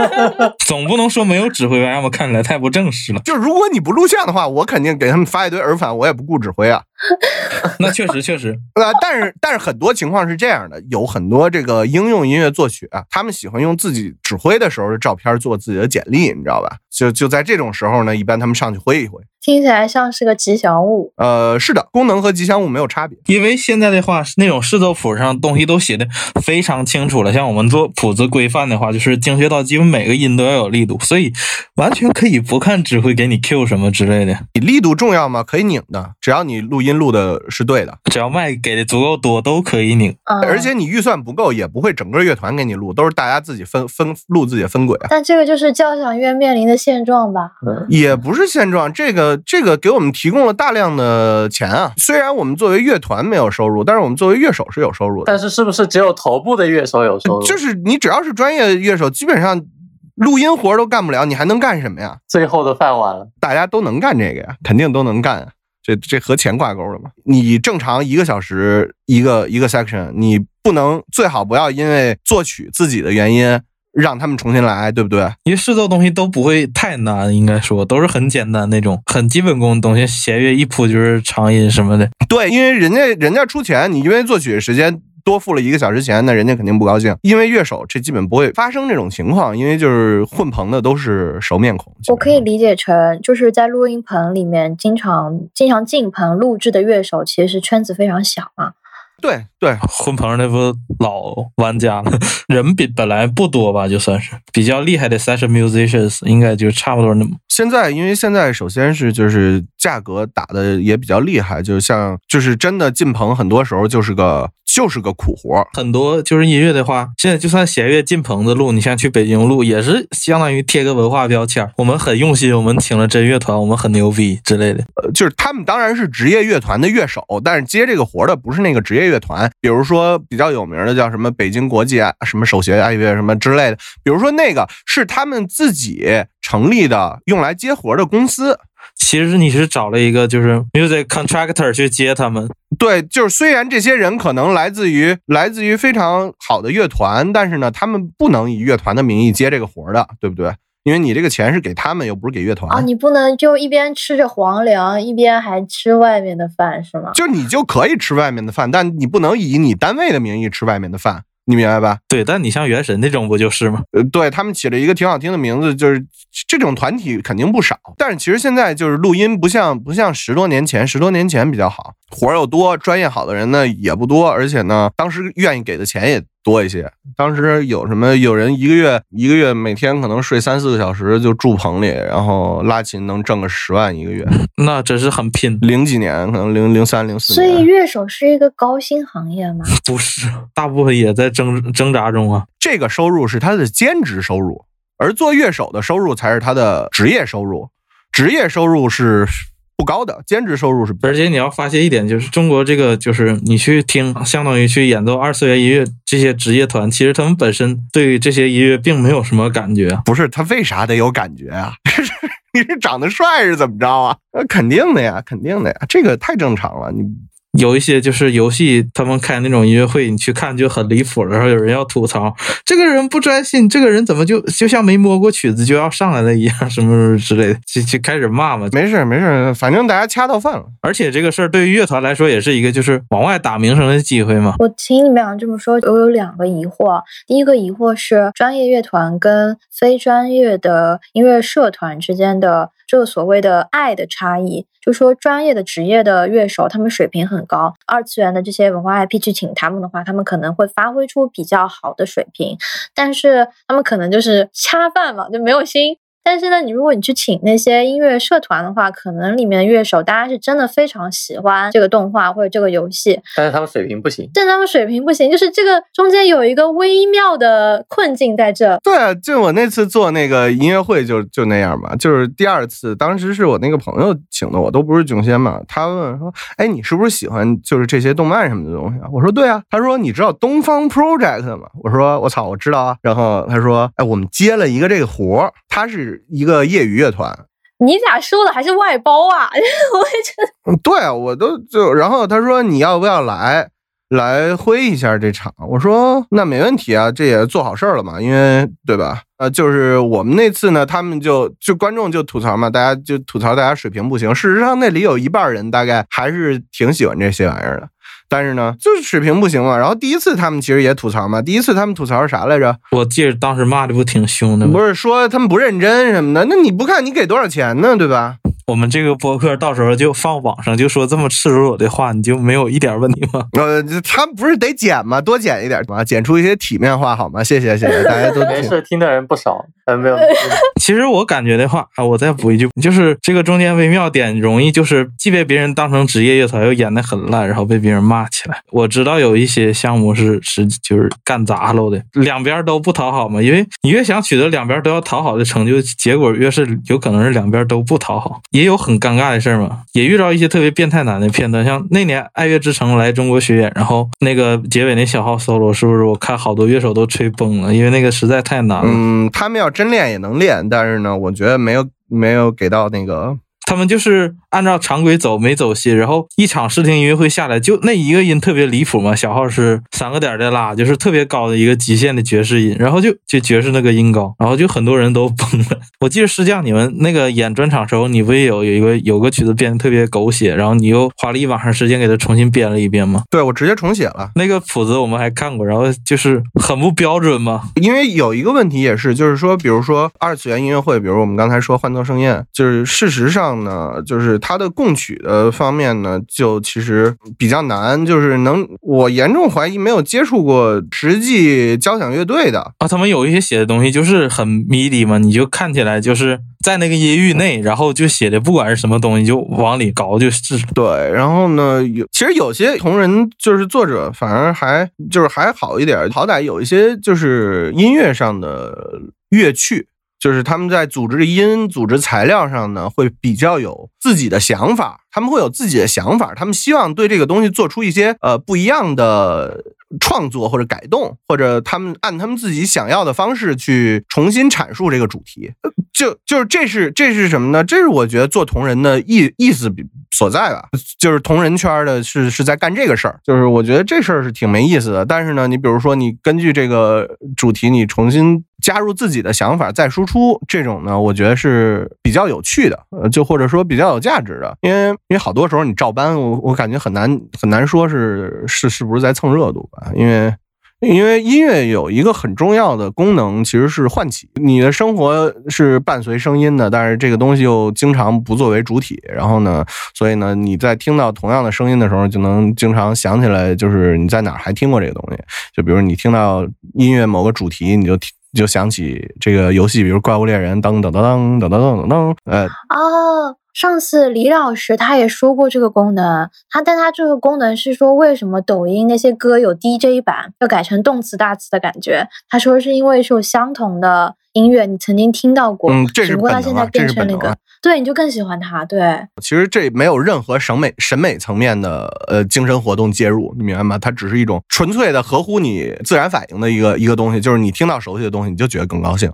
总不能说没有指挥吧，让我看起来太不正式了。就如果你不录像的话，我肯定给他们发一堆耳返，我也不顾指挥啊。那确实确实，呃，但是但是很多情况是这样的，有很多这个应用音乐作曲啊，他们喜欢用自己指挥的时候的照片做自己的简历，你知道吧？就就在这种时候呢，一般他们上去挥一挥，听起来像是个吉祥物。呃，是的，功能和吉祥物没有差别，因为现在的话，那种视奏谱上东西都写的非常清楚了。像我们做谱子规范的话，就是精确到基本每个音都要有力度，所以完全可以不看指挥给你 Q 什么之类的。你力度重要吗？可以拧的，只要你录音录的是对的，只要麦给的足够多都可以拧。而且你预算不够也不会整个乐团给你录，都是大家自己分分录自己的分轨。但这个就是交响乐面临的。现状吧，也不是现状。这个这个给我们提供了大量的钱啊。虽然我们作为乐团没有收入，但是我们作为乐手是有收入的。但是是不是只有头部的乐手有收入？就是你只要是专业乐手，基本上录音活都干不了，你还能干什么呀？最后的饭碗了，大家都能干这个呀，肯定都能干。这这和钱挂钩了嘛？你正常一个小时一个一个 section，你不能最好不要因为作曲自己的原因。让他们重新来，对不对？因为试奏东西都不会太难，应该说都是很简单那种很基本功的东西，弦乐一谱就是长音什么的。对，因为人家人家出钱，你因为作曲时间多付了一个小时钱，那人家肯定不高兴。因为乐手这基本不会发生这种情况，因为就是混棚的都是熟面孔。我可以理解成就是在录音棚里面经常经常进棚录制的乐手，其实圈子非常小嘛。对对，混棚那不老玩家了，人比本来不多吧，就算是比较厉害的 session musicians，应该就差不多那么。现在因为现在首先是就是价格打的也比较厉害，就像就是真的进棚，很多时候就是个。就是个苦活，很多就是音乐的话，现在就算弦乐进棚子录，你像去北京录，也是相当于贴个文化标签。我们很用心，我们请了真乐团，我们很牛逼之类的。呃，就是他们当然是职业乐团的乐手，但是接这个活的不是那个职业乐团。比如说比较有名的叫什么北京国际啊，什么首席爱乐什么之类的。比如说那个是他们自己成立的用来接活的公司。其实你是找了一个就是 music contractor 去接他们，对，就是虽然这些人可能来自于来自于非常好的乐团，但是呢，他们不能以乐团的名义接这个活的，对不对？因为你这个钱是给他们，又不是给乐团啊，你不能就一边吃着皇粮，一边还吃外面的饭，是吗？就你就可以吃外面的饭，但你不能以你单位的名义吃外面的饭。你明白吧？对，但你像原神那种不就是吗？呃，对他们起了一个挺好听的名字，就是这种团体肯定不少。但是其实现在就是录音不像不像十多年前，十多年前比较好，活儿又多，专业好的人呢也不多，而且呢，当时愿意给的钱也多一些。当时有什么有人一个月一个月每天可能睡三四个小时就住棚里，然后拉琴能挣个十万一个月。那真是很拼。零几年可能零零三零四所以，乐手是一个高薪行业吗？不是，大部分也在挣挣扎中啊。这个收入是他的兼职收入，而做乐手的收入才是他的职业收入。职业收入是不高的，兼职收入是而且你要发现一点，就是中国这个，就是你去听，相当于去演奏二次元音乐这些职业团，其实他们本身对于这些音乐并没有什么感觉。不是他为啥得有感觉啊？你是长得帅是怎么着啊？那，肯定的呀，肯定的呀，这个太正常了。你有一些就是游戏，他们开那种音乐会，你去看就很离谱，然后有人要吐槽，这个人不专心，这个人怎么就就像没摸过曲子就要上来了一样，什么什么之类的，就就开始骂嘛。没事儿没事儿，反正大家掐到饭了。而且这个事儿对于乐团来说也是一个就是往外打名声的机会嘛。我听你们俩这么说，我有两个疑惑。第一个疑惑是专业乐团跟非专业的音乐社团之间的这个所谓的爱的差异。就说专业的职业的乐手，他们水平很高，二次元的这些文化 IP 去请他们的话，他们可能会发挥出比较好的水平，但是他们可能就是恰饭嘛，就没有心。但是呢，你如果你去请那些音乐社团的话，可能里面的乐手大家是真的非常喜欢这个动画或者这个游戏，但是他们水平不行。但他们水平不行，就是这个中间有一个微妙的困境在这。对啊，就我那次做那个音乐会就就那样嘛，就是第二次，当时是我那个朋友请的我，都不是囧仙嘛。他问说：“哎，你是不是喜欢就是这些动漫什么的东西啊？”我说：“对啊。”他说：“你知道东方 Project 吗？”我说：“我操，我知道啊。”然后他说：“哎，我们接了一个这个活儿，他是一个业余乐团。”你咋说的还是外包啊？我也觉得嗯，对啊，我都就，然后他说你要不要来来挥一下这场？我说那没问题啊，这也做好事儿了嘛，因为对吧？呃，就是我们那次呢，他们就就观众就吐槽嘛，大家就吐槽大家水平不行。事实上那里有一半人大概还是挺喜欢这些玩意儿的，但是呢，就是水平不行嘛。然后第一次他们其实也吐槽嘛，第一次他们吐槽是啥来着？我记得当时骂的不挺凶的吗？不是说他们不认真什么的，那你不看你给多少钱呢？对吧？我们这个博客到时候就放网上，就说这么赤裸裸的话，你就没有一点问题吗？呃，他们不是得剪吗？多剪一点嘛，剪出一些体面话好吗？谢谢谢谢，大家都 没。事，听的人不少，呃，没有。其实我感觉的话，啊，我再补一句，就是这个中间微妙点，容易就是既被别人当成职业乐团，又演的很烂，然后被别人骂起来。我知道有一些项目是是就是干砸了的，两边都不讨好嘛，因为你越想取得两边都要讨好的成就，结果越是有可能是两边都不讨好，也有很尴尬的事儿嘛，也遇到一些特别变态男的片段，像那年爱乐之城来中国巡演，然后那个结尾那小号 solo，是不是我看好多乐手都吹崩了，因为那个实在太难了。嗯，他们要真练也能练，但是呢，我觉得没有没有给到那个。他们就是按照常规走，没走心。然后一场试听音乐会下来，就那一个音特别离谱嘛。小号是三个点的拉，就是特别高的一个极限的爵士音，然后就就爵士那个音高，然后就很多人都崩了。我记得师匠你们那个演专场时候，你不也有 有一个有个曲子编的特别狗血，然后你又花了一晚上时间给它重新编了一遍吗？对我直接重写了，那个谱子我们还看过，然后就是很不标准嘛。因为有一个问题也是，就是说，比如说二次元音乐会，比如我们刚才说《幻奏盛宴》，就是事实上呢，就是它的供取的方面呢，就其实比较难，就是能我严重怀疑没有接触过实际交响乐队的。啊，他们有一些写的东西就是很迷离嘛，你就看起来就是在那个音域内，然后就写的不管是什么东西就往里搞就是。对，然后呢，有其实有些同人就是作者反而还就是还好一点，好歹有一些就是音乐上的乐趣，就是他们在组织音、组织材料上呢，会比较有自己的想法，他们会有自己的想法，他们希望对这个东西做出一些呃不一样的创作或者改动，或者他们按他们自己想要的方式去重新阐述这个主题。就就是这是这是什么呢？这是我觉得做同人的意意思比所在吧。就是同人圈的是是在干这个事儿，就是我觉得这事儿是挺没意思的。但是呢，你比如说你根据这个主题，你重新加入自己的想法再输出，这种呢，我觉得是比较有趣的，呃，就或者说比较有价值的。因为因为好多时候你照搬，我我感觉很难很难说是是是不是在蹭热度吧，因为。因为音乐有一个很重要的功能，其实是唤起你的生活是伴随声音的，但是这个东西又经常不作为主体。然后呢，所以呢，你在听到同样的声音的时候，就能经常想起来，就是你在哪儿还听过这个东西。就比如你听到音乐某个主题，你就听就想起这个游戏，比如《怪物猎人》噔噔噔噔噔噔噔噔，呃，哦，上次李老师他也说过这个功能，他但他这个功能是说为什么抖音那些歌有 DJ 版，要改成动词大词的感觉？他说是因为是有相同的音乐，你曾经听到过，嗯这是只不过他现在变成那个对，你就更喜欢他，对，其实这没有任何审美审美层面的呃精神活动介入，你明白吗？它只是一种纯粹的合乎你自然反应的一个一个东西，就是你听到熟悉的东西，你就觉得更高兴。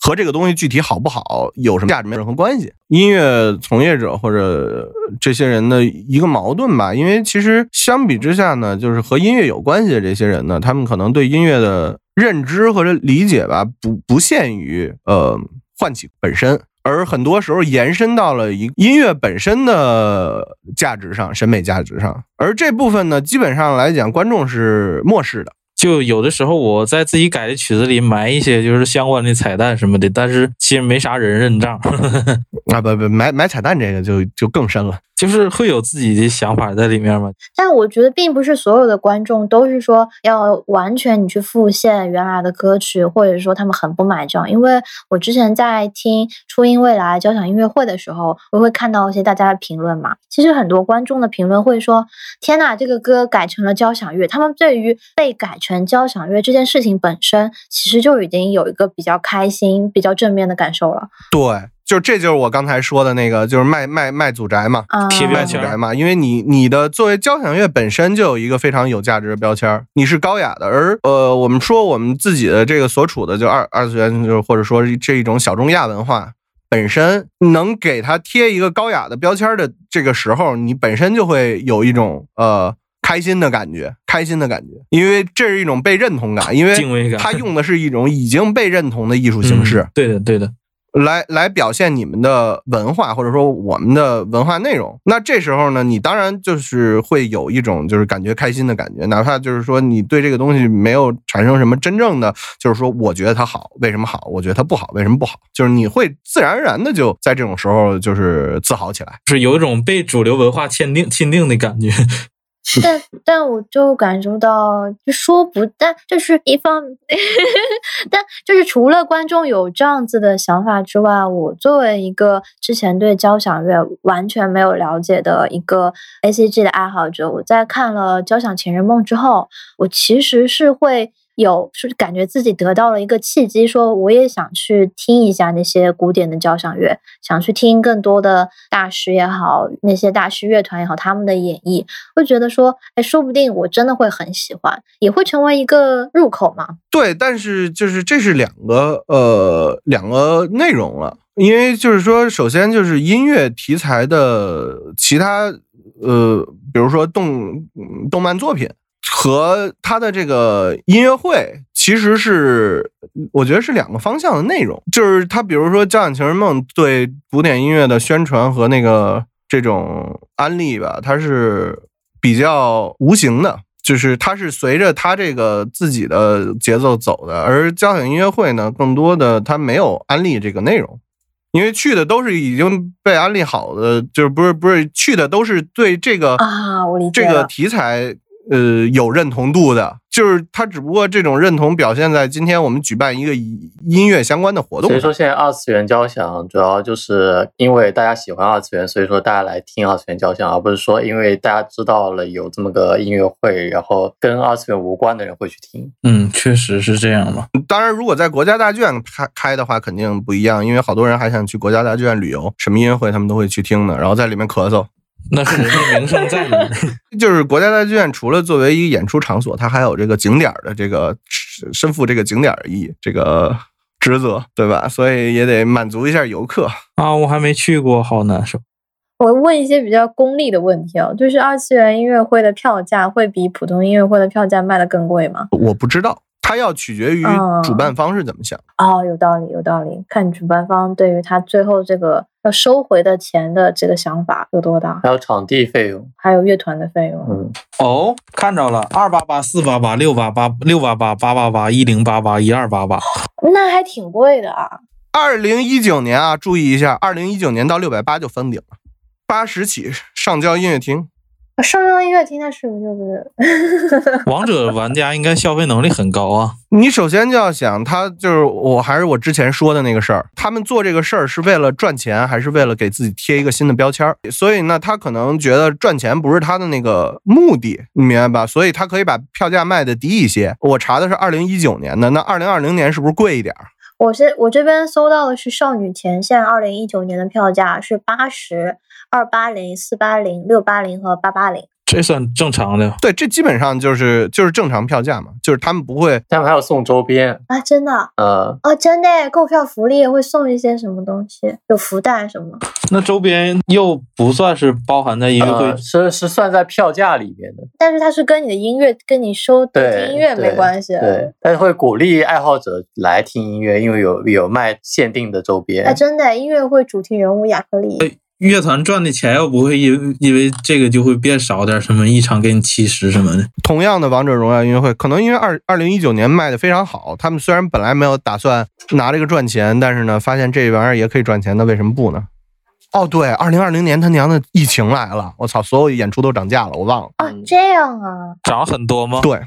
和这个东西具体好不好有什么价值没有任何关系。音乐从业者或者这些人的一个矛盾吧，因为其实相比之下呢，就是和音乐有关系的这些人呢，他们可能对音乐的认知或者理解吧，不不限于呃唤起本身，而很多时候延伸到了一音乐本身的价值上、审美价值上，而这部分呢，基本上来讲，观众是漠视的。就有的时候我在自己改的曲子里埋一些就是相关的彩蛋什么的，但是其实没啥人认账，啊，不不，买买彩蛋这个就就更深了。就是会有自己的想法在里面嘛。但我觉得并不是所有的观众都是说要完全你去复现原来的歌曲，或者说他们很不买账。因为我之前在听初音未来交响音乐会的时候，我会看到一些大家的评论嘛。其实很多观众的评论会说：“天呐，这个歌改成了交响乐。”他们对于被改成交响乐这件事情本身，其实就已经有一个比较开心、比较正面的感受了。对，就这就是我刚才说的那个，就是卖卖卖祖宅嘛。啊，贴标卖祖签宅嘛，因为你你的作为交响乐本身就有一个非常有价值的标签儿，你是高雅的，而呃，我们说我们自己的这个所处的就二二次元，就是或者说这一种小中亚文化本身能给它贴一个高雅的标签儿的这个时候，你本身就会有一种呃开心的感觉，开心的感觉，因为这是一种被认同感，因为敬畏感它用的是一种已经被认同的艺术形式。嗯对的，对的。来来表现你们的文化，或者说我们的文化内容。那这时候呢，你当然就是会有一种就是感觉开心的感觉，哪怕就是说你对这个东西没有产生什么真正的，就是说我觉得它好，为什么好？我觉得它不好，为什么不好？就是你会自然而然的就在这种时候就是自豪起来。是有一种被主流文化钦定钦定的感觉。但但我就感受到，就说不，但就是一方，但就是除了观众有这样子的想法之外，我作为一个之前对交响乐完全没有了解的一个 A C G 的爱好者，我在看了《交响情人梦》之后，我其实是会。有是感觉自己得到了一个契机，说我也想去听一下那些古典的交响乐，想去听更多的大师也好，那些大师乐团也好，他们的演绎，会觉得说，哎，说不定我真的会很喜欢，也会成为一个入口嘛。对，但是就是这是两个呃两个内容了，因为就是说，首先就是音乐题材的其他呃，比如说动动漫作品。和他的这个音乐会其实是，我觉得是两个方向的内容。就是他，比如说《交响情人梦》对古典音乐的宣传和那个这种安利吧，它是比较无形的，就是它是随着他这个自己的节奏走的。而交响音乐会呢，更多的它没有安利这个内容，因为去的都是已经被安利好的，就是不是不是去的都是对这个啊，我理解这个。题材。呃，有认同度的，就是他只不过这种认同表现在今天我们举办一个音乐相关的活动。所以说，现在二次元交响主要就是因为大家喜欢二次元，所以说大家来听二次元交响，而不是说因为大家知道了有这么个音乐会，然后跟二次元无关的人会去听。嗯，确实是这样嘛。当然，如果在国家大剧院开开的话，肯定不一样，因为好多人还想去国家大剧院旅游，什么音乐会他们都会去听的，然后在里面咳嗽。那是人家名声在那儿。就是国家大剧院除了作为一个演出场所，它还有这个景点儿的这个身负这个景点儿意义这个职责，对吧？所以也得满足一下游客。啊，我还没去过，好难受。我问一些比较功利的问题哦，就是二次元音乐会的票价会比普通音乐会的票价卖的更贵吗？我不知道，它要取决于嗯主办方是怎么想。哦，有道理，有道理。看主办方对于他最后这个要收回的钱的这个想法有多大，还有场地费用，还有乐团的费用。嗯，哦，看着了，二八八、四八八、六八八、六八八、八八八、一零八八、一二八八。那还挺贵的啊。二零一九年啊，注意一下，二零一九年到六百八就封顶了，八十起上交音乐厅。上交音乐厅那是不是就是？王者玩家应该消费能力很高啊。你首先就要想，他就是我还是我之前说的那个事儿，他们做这个事儿是为了赚钱，还是为了给自己贴一个新的标签儿？所以呢，他可能觉得赚钱不是他的那个目的，你明白吧？所以他可以把票价卖的低一些。我查的是二零一九年的，那二零二零年是不是贵一点儿？我是我这边搜到的是少女前线二零一九年的票价是八十二八零、四八零、六八零和八八零。这算正常的。对，这基本上就是就是正常票价嘛，就是他们不会他们还有送周边，啊，真的呃，哦，真的耶购票福利会送一些什么东西？有福袋什么？那周边又不算是包含在音乐会呃是是算在票价里面的，但是它是跟你的音乐、跟你收对，听音乐没关系。对，但是会鼓励爱好者来听音乐，因为有有卖限定的周边。啊，真的，音乐会主题人物亚克力，乐团赚的钱，要不会因因为这个就会变少点，什么一场给你七十什么的。同样的王者荣耀音乐会，可能因为二二零一九年卖的非常好，他们虽然本来没有打算拿这个赚钱，但是呢，发现这玩意儿也可以赚钱，那为什么不呢？哦，对，二零二零年他娘的疫情来了，我操，所有演出都涨价了，我忘了。啊，这样啊，涨很多吗？对，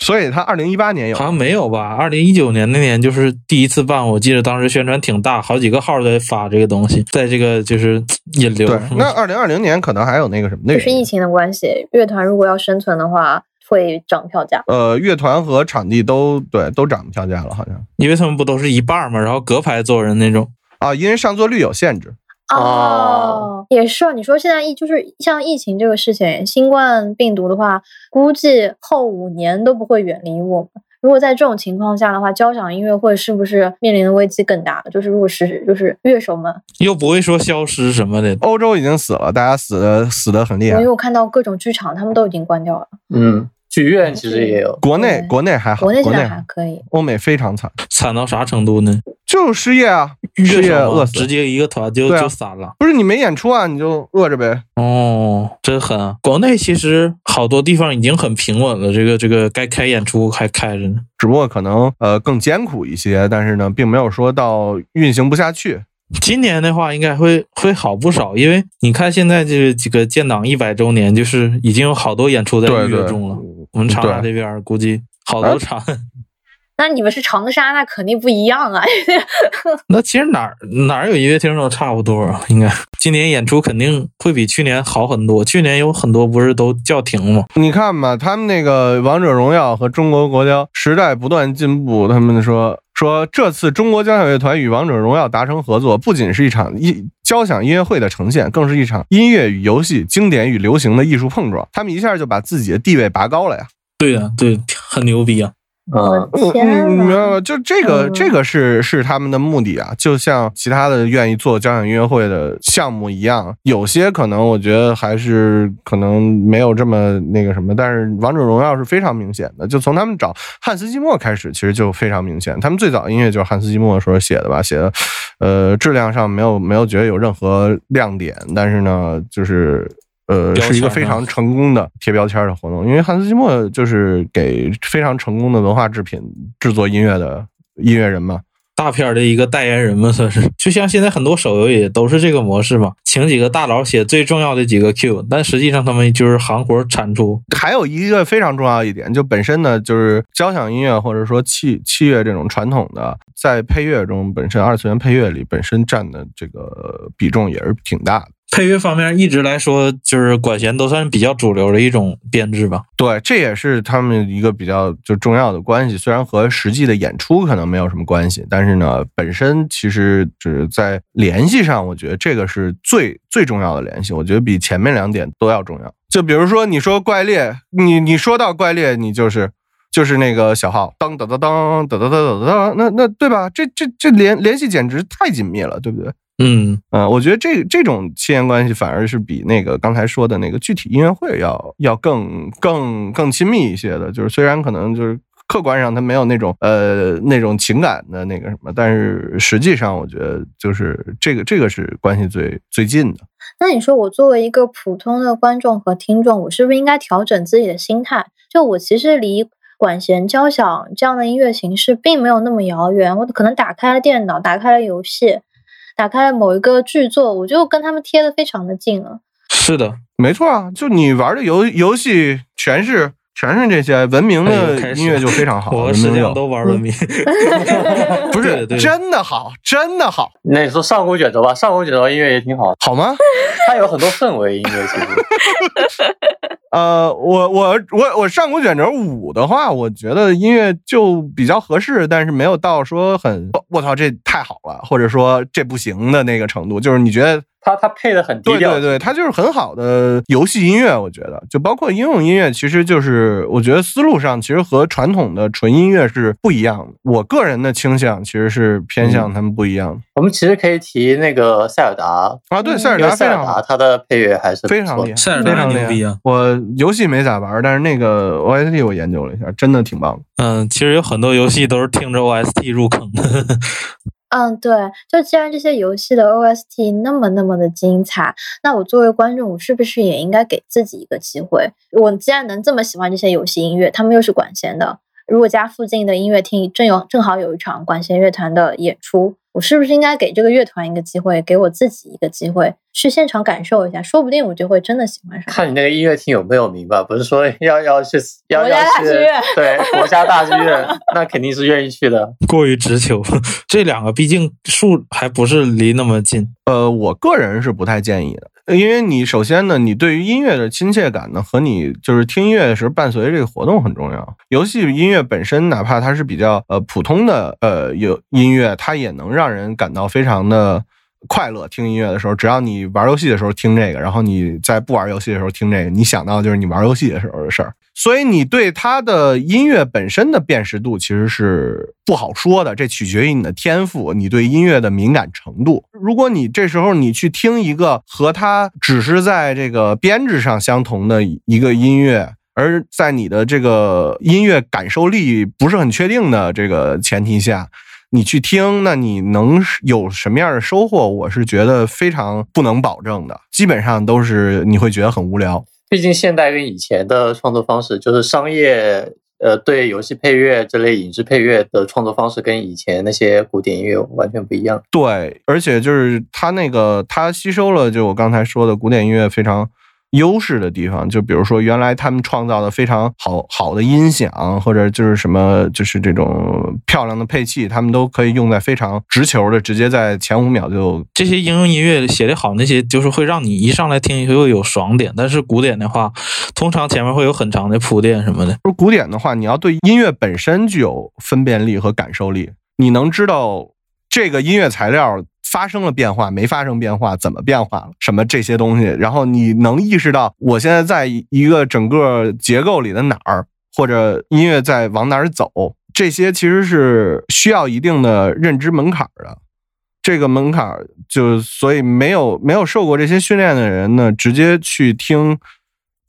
所以他二零一八年有好像没有吧？二零一九年那年就是第一次办，我记得当时宣传挺大，好几个号在发这个东西，在这个就是引流。对，那二零二零年可能还有那个什么，那是疫情的关系，乐团如果要生存的话，会涨票价。呃，乐团和场地都对都涨票价了，好像因为他们不都是一半儿嘛，然后隔排坐人那种。啊，因为上座率有限制。哦，也是。你说现在疫就是像疫情这个事情，新冠病毒的话，估计后五年都不会远离我们。如果在这种情况下的话，交响音乐会是不是面临的危机更大？就是如果是就是乐手们，又不会说消失什么的。欧洲已经死了，大家死的死的很厉害因为。我看到各种剧场他们都已经关掉了，嗯，剧院其实也有，国内国内还好，国内现在国内还可以。欧美非常惨，惨到啥程度呢？就失业啊，失业饿死直。接一个团就、啊就散了。不是你没演出啊，你就饿着呗。哦，真狠啊！国内其实好多地方已经很平稳了，这个这个该开演出还开着呢。只不过可能呃更艰苦一些，但是呢，并没有说到运行不下去。今年的话应该会会好不少，因为你看现在这几个建党一百周年，就是已经有好多演出在预约中了。我们长沙这边估计好多场，那你们是长沙，那肯定不一样啊！那其实哪儿哪儿有音乐厅都差不多啊。应该今年演出肯定会比去年好很多，去年有很多不是都叫停吗？你看吧，他们那个王者荣耀和中国国交时代不断进步，他们说说这次中国交响乐团与王者荣耀达成合作，不仅是一场一交响音乐会的呈现，更是一场音乐与游戏、经典与流行的艺术碰撞。他们一下就把自己的地位拔高了呀。对呀、对，很牛逼啊！嗯，嗯天嗯，明白呐，吗？就这个，嗯这个是是他们的目的啊，就像其他的愿意做交响音乐会的项目一样，有些可能我觉得还是可能没有这么那个什么，但是王者荣耀是非常明显的，就从他们找汉斯季默开始，其实就非常明显。他们最早音乐就是汉斯季默时候写的吧，写的，呃，质量上没有没有觉得有任何亮点，但是呢，就是。呃，标是一个非常成功的贴标签的活动，因为汉斯季默就是给非常成功的文化制品制作音乐的音乐人嘛。大片的一个代言人嘛，算是。就像现在很多手游也都是这个模式嘛，请几个大佬写最重要的几个 Q，但实际上他们就是行活产出。还有一个非常重要一点，就本身呢，就是交响音乐或者说器器乐这种传统的，在配乐中本身二次元配乐里本身占的这个比重也是挺大的。配乐方面一直来说，就是管弦都算是比较主流的一种编制吧。对，这也是他们一个比较就重要的关系。虽然和实际的演出可能没有什么关系，但是呢，本身其实只在联系上，我觉得这个是最最重要的联系。我觉得比前面两点都要重要。就比如说你说怪猎，你你说到怪猎，你就是。就是那个小号，当当当当当当当当，那那对吧？这这这联联系简直太紧密了，对不对？嗯，嗯，我觉得这这种亲缘关系反而是比那个刚才说的那个具体音乐会要要更更更亲密一些的。就是虽然可能就是客观上他没有那种呃那种情感的那个什么，但是实际上我觉得就是这个这个是关系最最近的。那你说我作为一个普通的观众和听众，我是不是应该调整自己的心态？就我其实离管弦交响这样的音乐形式并没有那么遥远，我可能打开了电脑，打开了游戏，打开了某一个剧作，我就跟他们贴的非常的近了。是的，没错啊，就你玩的游游戏全是全是这些文明的音乐就非常好，我实际上都玩文明，不是真的好，真的好。那你说上古卷轴吧，上古卷轴音乐也挺好，好吗？它有很多氛围音乐，其实。呃，我我我我上古卷轴五的话，我觉得音乐就比较合适，但是没有到说很我操这太好了，或者说这不行的那个程度，就是你觉得。它它配的很低调，对对对，它就是很好的游戏音乐，我觉得就包括应用音乐，其实就是我觉得思路上其实和传统的纯音乐是不一样的。我个人的倾向其实是偏向他们不一样的。我们其实可以提那个塞尔达啊，对塞尔达，塞尔达它的配乐还是非常厉害，塞尔达牛逼啊！我游戏没咋玩，但是那个 OST 我研究了一下，真的挺棒。嗯，其实有很多游戏都是听着 OST 入坑的。嗯，对，就既然这些游戏的 OST 那么那么的精彩，那我作为观众，我是不是也应该给自己一个机会？我既然能这么喜欢这些游戏音乐，他们又是管弦的，如果家附近的音乐厅正有正好有一场管弦乐团的演出。我是不是应该给这个乐团一个机会，给我自己一个机会，去现场感受一下，说不定我就会真的喜欢上。看你那个音乐厅有没有名吧，不是说要要去要要去对国家大剧院，那肯定是愿意去的。过于直球，这两个毕竟数还不是离那么近。呃，我个人是不太建议的。因为你首先呢，你对于音乐的亲切感呢，和你就是听音乐的时候伴随这个活动很重要。游戏音乐本身，哪怕它是比较呃普通的呃有音乐，它也能让人感到非常的。快乐听音乐的时候，只要你玩游戏的时候听这个，然后你在不玩游戏的时候听这个，你想到就是你玩游戏的时候的事儿。所以你对它的音乐本身的辨识度其实是不好说的，这取决于你的天赋，你对音乐的敏感程度。如果你这时候你去听一个和它只是在这个编制上相同的一个音乐，而在你的这个音乐感受力不是很确定的这个前提下。你去听，那你能有什么样的收获？我是觉得非常不能保证的，基本上都是你会觉得很无聊。毕竟现代跟以前的创作方式，就是商业呃对游戏配乐这类影视配乐的创作方式，跟以前那些古典音乐完全不一样。对，而且就是它那个它吸收了，就我刚才说的古典音乐非常。优势的地方，就比如说原来他们创造的非常好好的音响，或者就是什么，就是这种漂亮的配器，他们都可以用在非常直球的，直接在前五秒就这些应用音乐写的好，那些就是会让你一上来听又有爽点。但是古典的话，通常前面会有很长的铺垫什么的。说古典的话，你要对音乐本身具有分辨力和感受力，你能知道这个音乐材料。发生了变化没发生变化？怎么变化了？什么这些东西？然后你能意识到我现在在一个整个结构里的哪儿，或者音乐在往哪儿走？这些其实是需要一定的认知门槛的。这个门槛就所以没有没有受过这些训练的人呢，直接去听。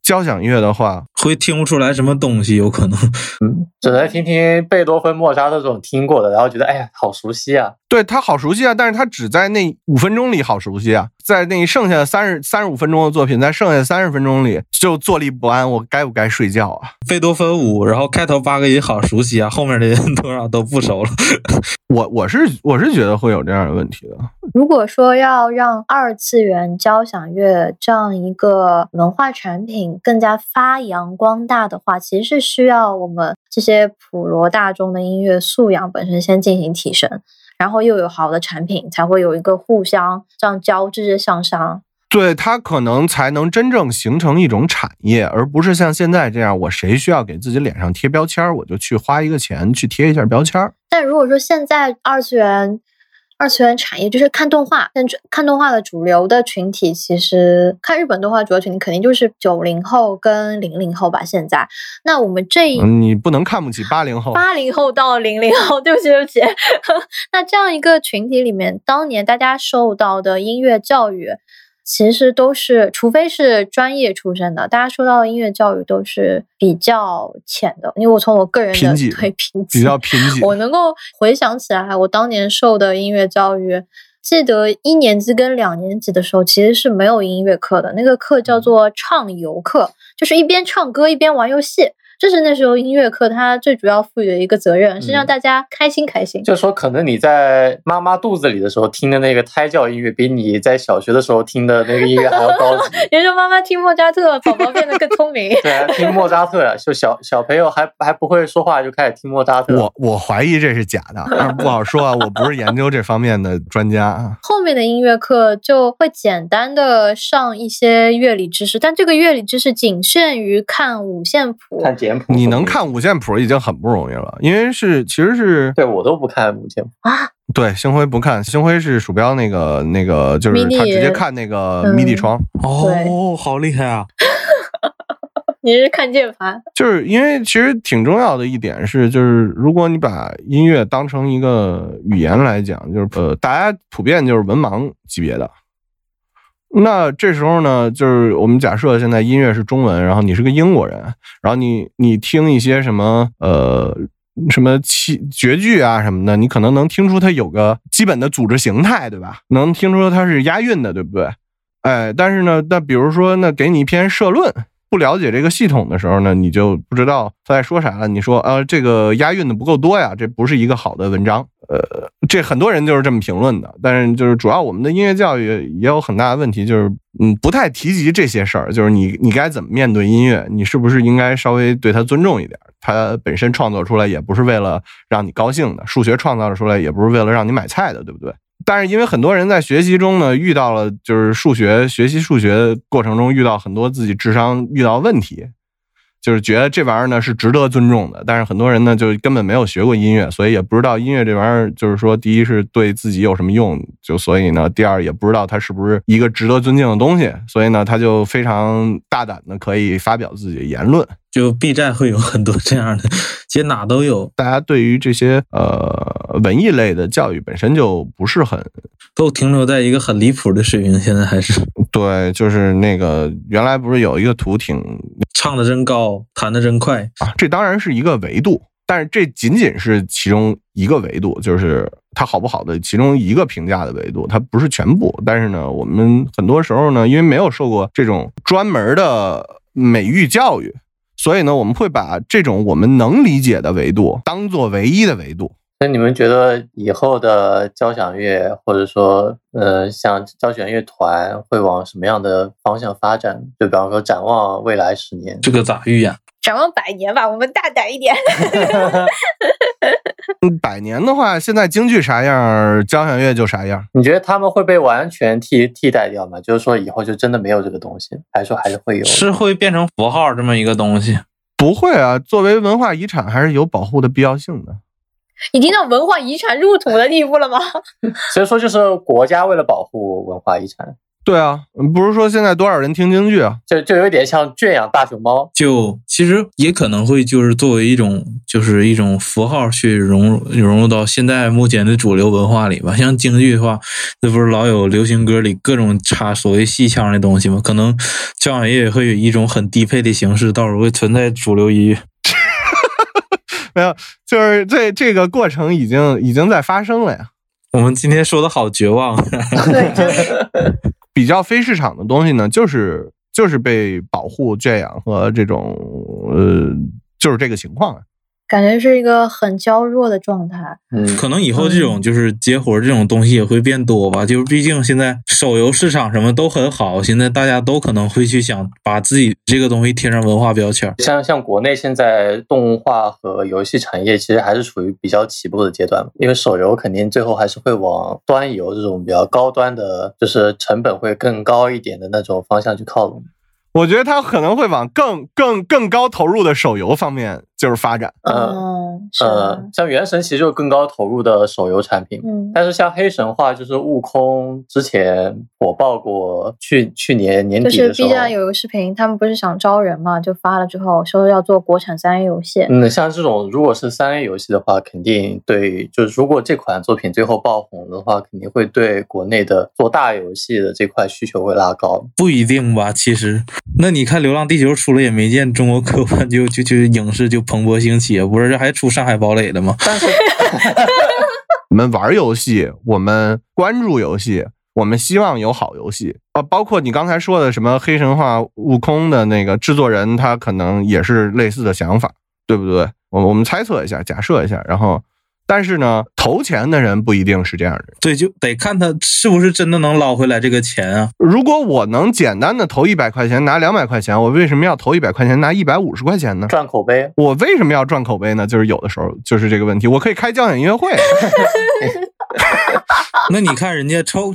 交响乐的话，会听不出来什么东西，有可能，嗯，只能听听贝多芬、莫扎特这种听过的，然后觉得，哎呀，好熟悉啊。对他好熟悉啊，但是他只在那五分钟里好熟悉啊，在那剩下的三十三十五分钟的作品，在剩下三十分钟里就坐立不安，我该不该睡觉啊？贝多芬五，然后开头八个音好熟悉啊，后面的人多少都不熟了。我我是我是觉得会有这样的问题的。如果说要让二次元交响乐这样一个文化产品更加发扬光大的话，其实是需要我们这些普罗大众的音乐素养本身先进行提升。然后又有好的产品，才会有一个互相这样交织向上。对它可能才能真正形成一种产业，而不是像现在这样，我谁需要给自己脸上贴标签，我就去花一个钱去贴一下标签。但如果说现在二次元，二次元产业就是看动画，但看动画的主流的群体，其实看日本动画主要群体肯定就是九零后跟零零后吧。现在，那我们这一你不能看不起八零后，八零后到零零后，对不起对不起。那这样一个群体里面，当年大家受到的音乐教育。其实都是，除非是专业出身的，大家受到的音乐教育都是比较浅的。因为我从我个人的贫对 贫瘠比较贫瘠。我能够回想起来，我当年受的音乐教育，记得一年级跟两年级的时候其实是没有音乐课的，那个课叫做唱游课，就是一边唱歌一边玩游戏。这是那时候音乐课它最主要赋予的一个责任，是让大家开心开心。就说可能你在妈妈肚子里的时候听的那个胎教音乐，比你在小学的时候听的那个音乐还要高级。也就妈妈听莫扎特，宝宝变得更聪明。对啊，听莫扎特，就小小朋友还还不会说话就开始听莫扎特。我我怀疑这是假的，但是不好说啊，我不是研究这方面的专家啊。后面的音乐课就会简单的上一些乐理知识，但这个乐理知识仅限于看五线谱、看你能看？五线谱已经很不容易了，因为是其实是对我都不看五线谱啊。对，星辉不看，星辉是鼠标那个那个，就是他直接看那个 MIDI 窗。哦，好厉害啊！你是看键盘？就是因为其实挺重要的一点是，就是如果你把音乐当成一个语言来讲，就是呃，大家普遍就是文盲级别的。那这时候呢，就是我们假设现在音乐是中文，然后你是个英国人，然后你你听一些什么呃什么七绝句啊什么的，你可能能听出它有个基本的组织形态，对吧？能听出它是押韵的，对不对？哎，但是呢，那比如说，那给你一篇社论。不了解这个系统的时候呢，你就不知道他在说啥了。你说啊，这个押韵的不够多呀，这不是一个好的文章。呃，这很多人就是这么评论的。但是就是主要我们的音乐教育也有很大的问题，就是嗯，不太提及这些事儿。就是你你该怎么面对音乐，你是不是应该稍微对他尊重一点？他本身创作出来也不是为了让你高兴的，数学创造出来也不是为了让你买菜的，对不对？但是因为很多人在学习中呢，遇到了就是数学学习数学过程中遇到很多自己智商遇到问题，就是觉得这玩意儿呢是值得尊重的。但是很多人呢就根本没有学过音乐，所以也不知道音乐这玩意儿就是说，第一是对自己有什么用，就所以呢，第二也不知道它是不是一个值得尊敬的东西，所以呢，他就非常大胆的可以发表自己的言论。就 B 站会有很多这样的，其实哪都有。大家对于这些呃文艺类的教育本身就不是很，都停留在一个很离谱的水平。现在还是对，就是那个原来不是有一个图挺唱的真高，弹的真快啊。这当然是一个维度，但是这仅仅是其中一个维度，就是它好不好的其中一个评价的维度，它不是全部。但是呢，我们很多时候呢，因为没有受过这种专门的美育教育。所以呢，我们会把这种我们能理解的维度当做唯一的维度。那你们觉得以后的交响乐，或者说呃，像交响乐团，会往什么样的方向发展？就比方说，展望未来十年，这个咋预言？展望百年吧，我们大胆一点。百年的话，现在京剧啥样，交响乐就啥样。你觉得他们会被完全替替代掉吗？就是说以后就真的没有这个东西，还是说还是会有？是会变成符号这么一个东西？不会啊，作为文化遗产，还是有保护的必要性的。已经到文化遗产入土的地步了吗？所以说，就是国家为了保护文化遗产。对啊，不是说现在多少人听京剧啊？就就有点像圈养大熊猫。就其实也可能会就是作为一种就是一种符号去融入融入到现在目前的主流文化里吧。像京剧的话，那不是老有流行歌里各种插所谓戏腔的东西吗？可能交响乐也会以一种很低配的形式，到时候会存在主流音乐。没有，就是这这个过程已经已经在发生了呀。我们今天说的好绝望。对。比较非市场的东西呢，就是就是被保护圈养和这种呃，就是这个情况。感觉是一个很娇弱的状态，嗯，可能以后这种就是接活这种东西也会变多吧。就是毕竟现在手游市场什么都很好，现在大家都可能会去想把自己这个东西贴上文化标签。像像国内现在动画和游戏产业其实还是处于比较起步的阶段，因为手游肯定最后还是会往端游这种比较高端的，就是成本会更高一点的那种方向去靠拢。我觉得它可能会往更更更高投入的手游方面就是发展。嗯，是呃，，像原神其实就是更高投入的手游产品，嗯，但是像黑神话就是悟空之前火爆过，去去年年就是底的时候 B 站有个视频，他们不是想招人嘛，就发了之后说要做国产三 A 游戏，嗯，像这种如果是三 A 游戏的话，肯定对，就是如果这款作品最后爆红的话，肯定会对国内的做大游戏的这块需求会拉高。不一定吧？其实，那你看《流浪地球》出了也没见中国科幻就就就影视就蓬勃兴起，不是这还出《上海堡垒》的吗？但是，我们玩游戏，我们关注游戏，我们希望有好游戏啊。包括你刚才说的什么黑神话、悟空的那个制作人，他可能也是类似的想法，对不对？我我们猜测一下，假设一下，然后，但是呢，投钱的人不一定是这样的人。对，就得看他是不是真的能捞回来这个钱啊。如果我能简单的投一百块钱拿两百块钱，我为什么要投一百块钱拿一百五十块钱呢？赚口碑，我为什么要赚口碑呢？就是有的时候就是这个问题，我可以开交响音乐会，那你看人家抽，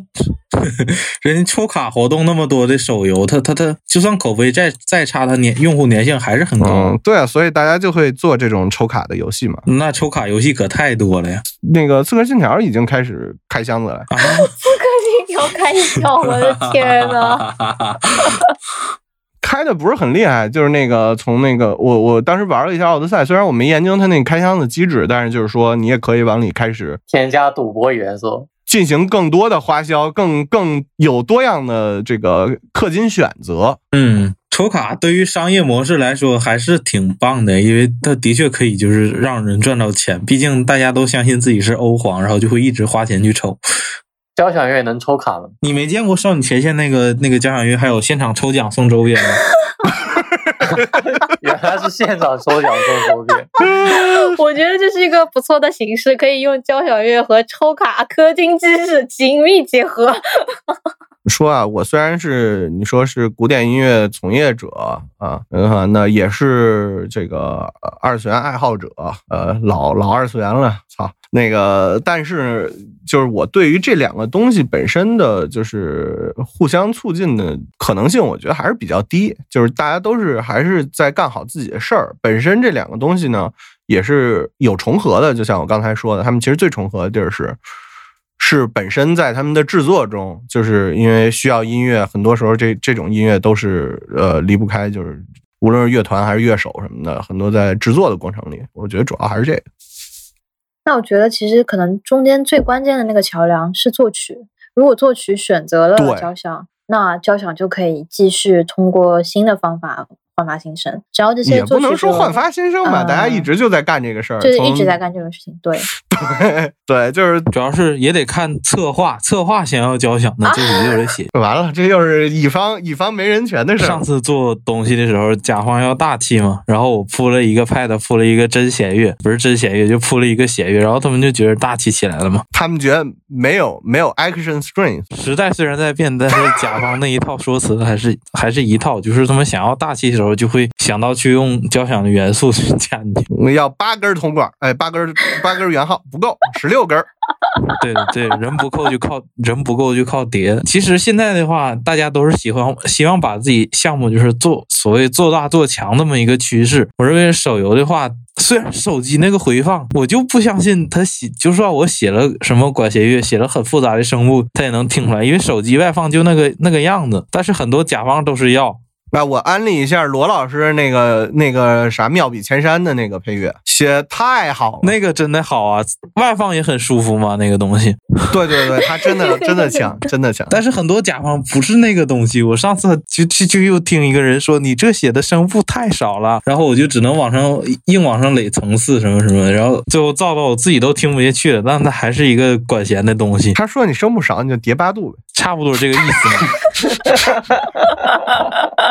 人家抽卡活动那么多的手游，他他他就算口碑再再差，他年用户粘性还是很高。嗯，对啊，所以大家就会做这种抽卡的游戏嘛。那抽卡游戏可太多了呀！那个《刺客信条》已经开始开箱子了，啊，刺客信条开箱，我的天呐！开的不是很厉害，就是那个从那个我我当时玩了一下奥德赛，虽然我没研究它那个开箱子机制，但是就是说你也可以往里开始添加赌博元素。进行更多的花销，更更有多样的这个氪金选择。嗯，抽卡对于商业模式来说还是挺棒的，因为它的确可以就是让人赚到钱。毕竟大家都相信自己是欧皇，然后就会一直花钱去抽。交响乐能抽卡吗？你没见过少女前线那个那个交响乐还有现场抽奖送周边吗？原来是现场抽奖送周边。我觉得这是一个不错的形式，可以用交响乐和抽卡氪金机制紧密结合。说啊，我虽然是你说是古典音乐从业者啊，嗯，那也是这个呃二次元爱好者，呃，老老二次元了，操，那个，但是就是我对于这两个东西本身的就是互相促进的可能性，我觉得还是比较低，就是大家都是还是在干好自己的事儿，本身这两个东西呢也是有重合的，就像我刚才说的，他们其实最重合的地儿是。是本身在他们的制作中，就是因为需要音乐，很多时候这这种音乐都是呃离不开，就是无论是乐团还是乐手什么的，很多在制作的过程里，我觉得主要还是这个。那我觉得其实可能中间最关键的那个桥梁是作曲。如果作曲选择了交响，那交响就可以继续通过新的方法焕发新生。只要这些也不作曲不能说焕发新生吧，大家一嗯直就在干这个事儿，就是一直在干这个事情。对，对 对，就是主要是也得看策划，策划想要交响，那作曲就得写。完了，这又是乙方乙方没人权的事儿上。次做东西的时候，甲方要大气嘛，然后我铺了一个 pad，铺了一个真弦乐，不是真弦乐，就铺了一个弦乐，然后他们就觉得大气起来了嘛。他们觉得没有没有 action strength，时代虽然在变，但是甲方那一套说辞还是还是一套，就是他们想要大气的时候，就会想到去用交响的元素去加进去。要八根铜管，哎，八根八根圆号不够，十六根儿。对对，人不够就靠人不够就靠叠。其实现在的话，大家都是喜欢希望把自己项目就是做所谓做大做强那么一个趋势。我认为手游的话，虽然手机那个回放，我就不相信他写，就算我写了什么管弦乐，写了很复杂的声部，他也能听出来，因为手机外放就那个那个样子。但是很多甲方都是要。那我安利一下罗老师那个那个啥妙笔千山的那个配乐，写太好了。那个真的好啊，外放也很舒服嘛，那个东西。对对对，他真的 真的强，真的强。但是很多甲方不是那个东西。我上次就就就又听一个人说，你这写的声部太少了，然后我就只能往上硬往上垒层次什么什么，然后最后造到我自己都听不下去了。但它还是一个管弦的东西，他说你声部少，你就叠八度呗。差不多这个意思嘛。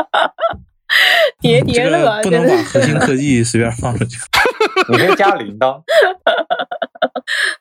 叠这叠乐个，不能把核心科技随便放出去。你可以加铃铛。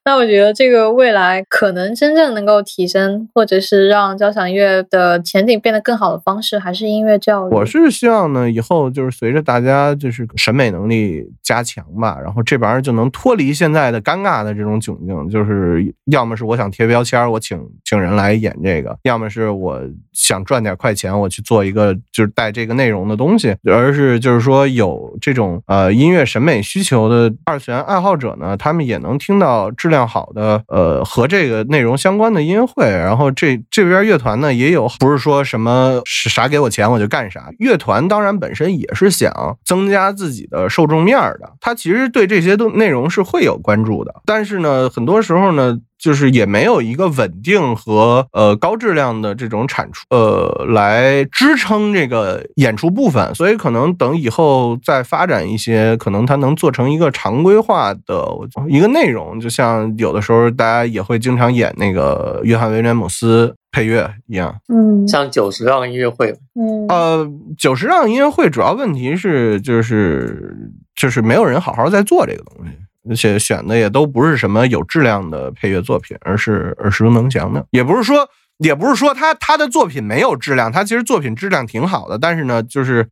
那我觉得这个未来可能真正能够提升，或者是让交响乐的前景变得更好的方式，还是音乐教育。我是希望呢，以后就是随着大家就是审美能力加强吧，然后这玩意儿就能脱离现在的尴尬的这种窘境，就是要么是我想贴标签儿，我请请人来演这个，要么是我想赚点快钱，我去做一个就是带这个内容的东西，而是就是说有这种呃音乐审美需求的二次元爱好者呢，他们也能听到质量好的呃和这个内容相关的音乐会，然后这这边乐团呢也有，不是说什么是啥给我钱我就干啥，乐团当然本身也是想增加自己的受众面的，他其实对这些都内容是会有关注的，但是呢，很多时候呢。就是也没有一个稳定和呃高质量的这种产出，呃，来支撑这个演出部分，所以可能等以后再发展一些，可能它能做成一个常规化的一个内容，就像有的时候大家也会经常演那个约翰威廉姆斯配乐一样。嗯。像九十让音乐会，嗯。呃，九十让音乐会主要问题是就是就是没有人好好在做这个东西。而且选的也都不是什么有质量的配乐作品，而是耳熟能详的。也不是说，也不是说他他的作品没有质量，他其实作品质量挺好的。但是呢，就是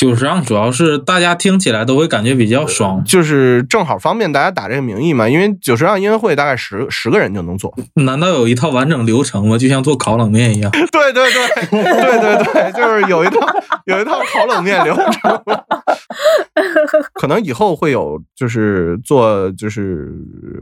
九十让主要是大家听起来都会感觉比较爽，就是正好方便大家打这个名义嘛。因为九十让音乐会大概十十个人就能做。难道有一套完整流程吗？就像做烤冷面一样？对对对对对对，就是有一套有一套烤冷面流程。可能以后会有，就是做就是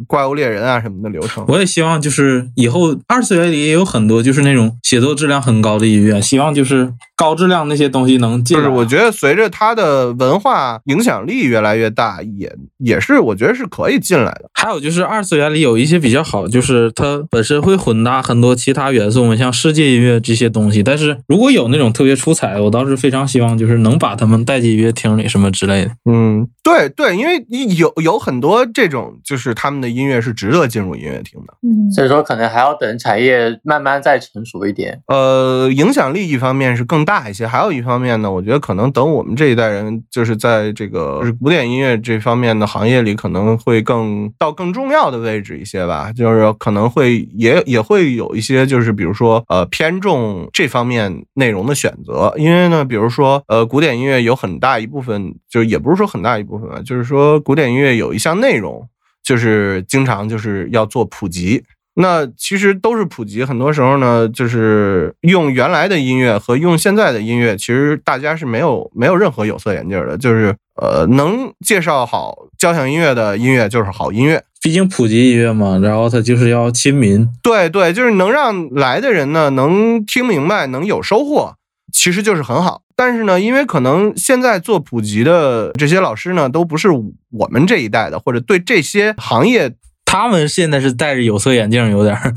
怪物猎人啊什么的流程。我也希望就是以后二次元里也有很多就是那种写作质量很高的音乐，希望就是高质量那些东西能进来。就是我觉得随着它的文化影响力越来越大，也也是我觉得是可以进来的。还有就是二次元里有一些比较好，就是它本身会混搭很多其他元素嘛，像世界音乐这些东西。但是如果有那种特别出彩，我倒是非常希望就是能把他们带进音乐厅里什么之类的。嗯，对对，因为有有很多这种，就是他们的音乐是值得进入音乐厅的。嗯所以说可能还要等产业慢慢再成熟一点。呃，影响力一方面是更大一些，还有一方面呢，我觉得可能等我们这一代人，就是在这个古典音乐这方面的行业里，可能会更到更重要的位置一些吧。就是可能会也也会有一些，就是比如说呃偏重这方面内容的选择，因为呢，比如说呃古典音乐有很大一部分，就是也不是说很大一部分吧，就是说古典音乐有一项内容，就是经常就是要做普及。那其实都是普及，很多时候呢，就是用原来的音乐和用现在的音乐，其实大家是没有没有任何有色眼镜的，就是呃，能介绍好交响音乐的音乐就是好音乐。毕竟普及音乐嘛，然后它就是要亲民。对对，就是能让来的人呢能听明白，能有收获，其实就是很好。但是呢，因为可能现在做普及的这些老师呢，都不是我们这一代的，或者对这些行业他们现在是戴着有色眼镜，有点儿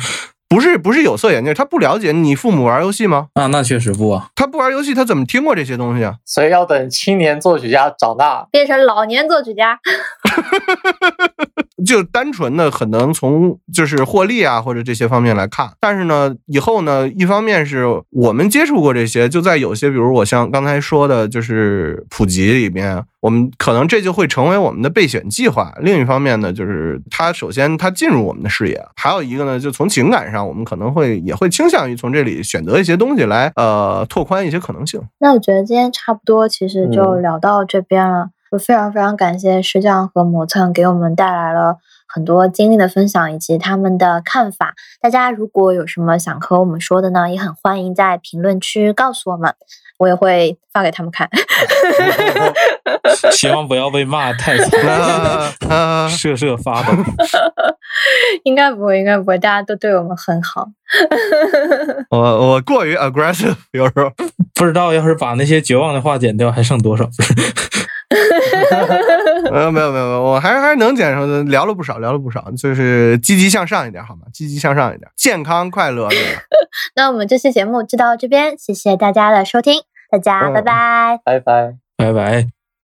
不是不是有色眼镜，他不了解。你父母玩游戏吗？啊，那确实不啊。他不玩游戏，他怎么听过这些东西啊？所以要等青年作曲家长大，变成老年作曲家。就单纯的可能从就是获利啊或者这些方面来看，但是呢，以后呢，一方面是我们接触过这些，就在有些比如我像刚才说的，就是普及里面，我们可能这就会成为我们的备选计划。另一方面呢，就是它首先它进入我们的视野，还有一个呢，就从情感上，我们可能会也会倾向于从这里选择一些东西来呃拓宽一些可能性。那我觉得今天差不多，其实就嗯聊到这边了。我非常非常感谢石匠和磨蹭给我们带来了很多经历的分享以及他们的看法。大家如果有什么想和我们说的呢，也很欢迎在评论区告诉我们，我也会发给他们看。希望不要被骂太惨，瑟瑟发抖。应该不会，应该不会，大家都对我们很好。我我过于 aggressive，有时候。不知道要是把那些绝望的话剪掉，还剩多少？呃，没有没有没有，我还是还是能减少的，聊了不少，聊了不少，就是积极向上一点好吗？积极向上一点，健康快乐，对吧？那我们这期节目就到这边，谢谢大家的收听，大家拜嗯拜。拜拜。拜拜。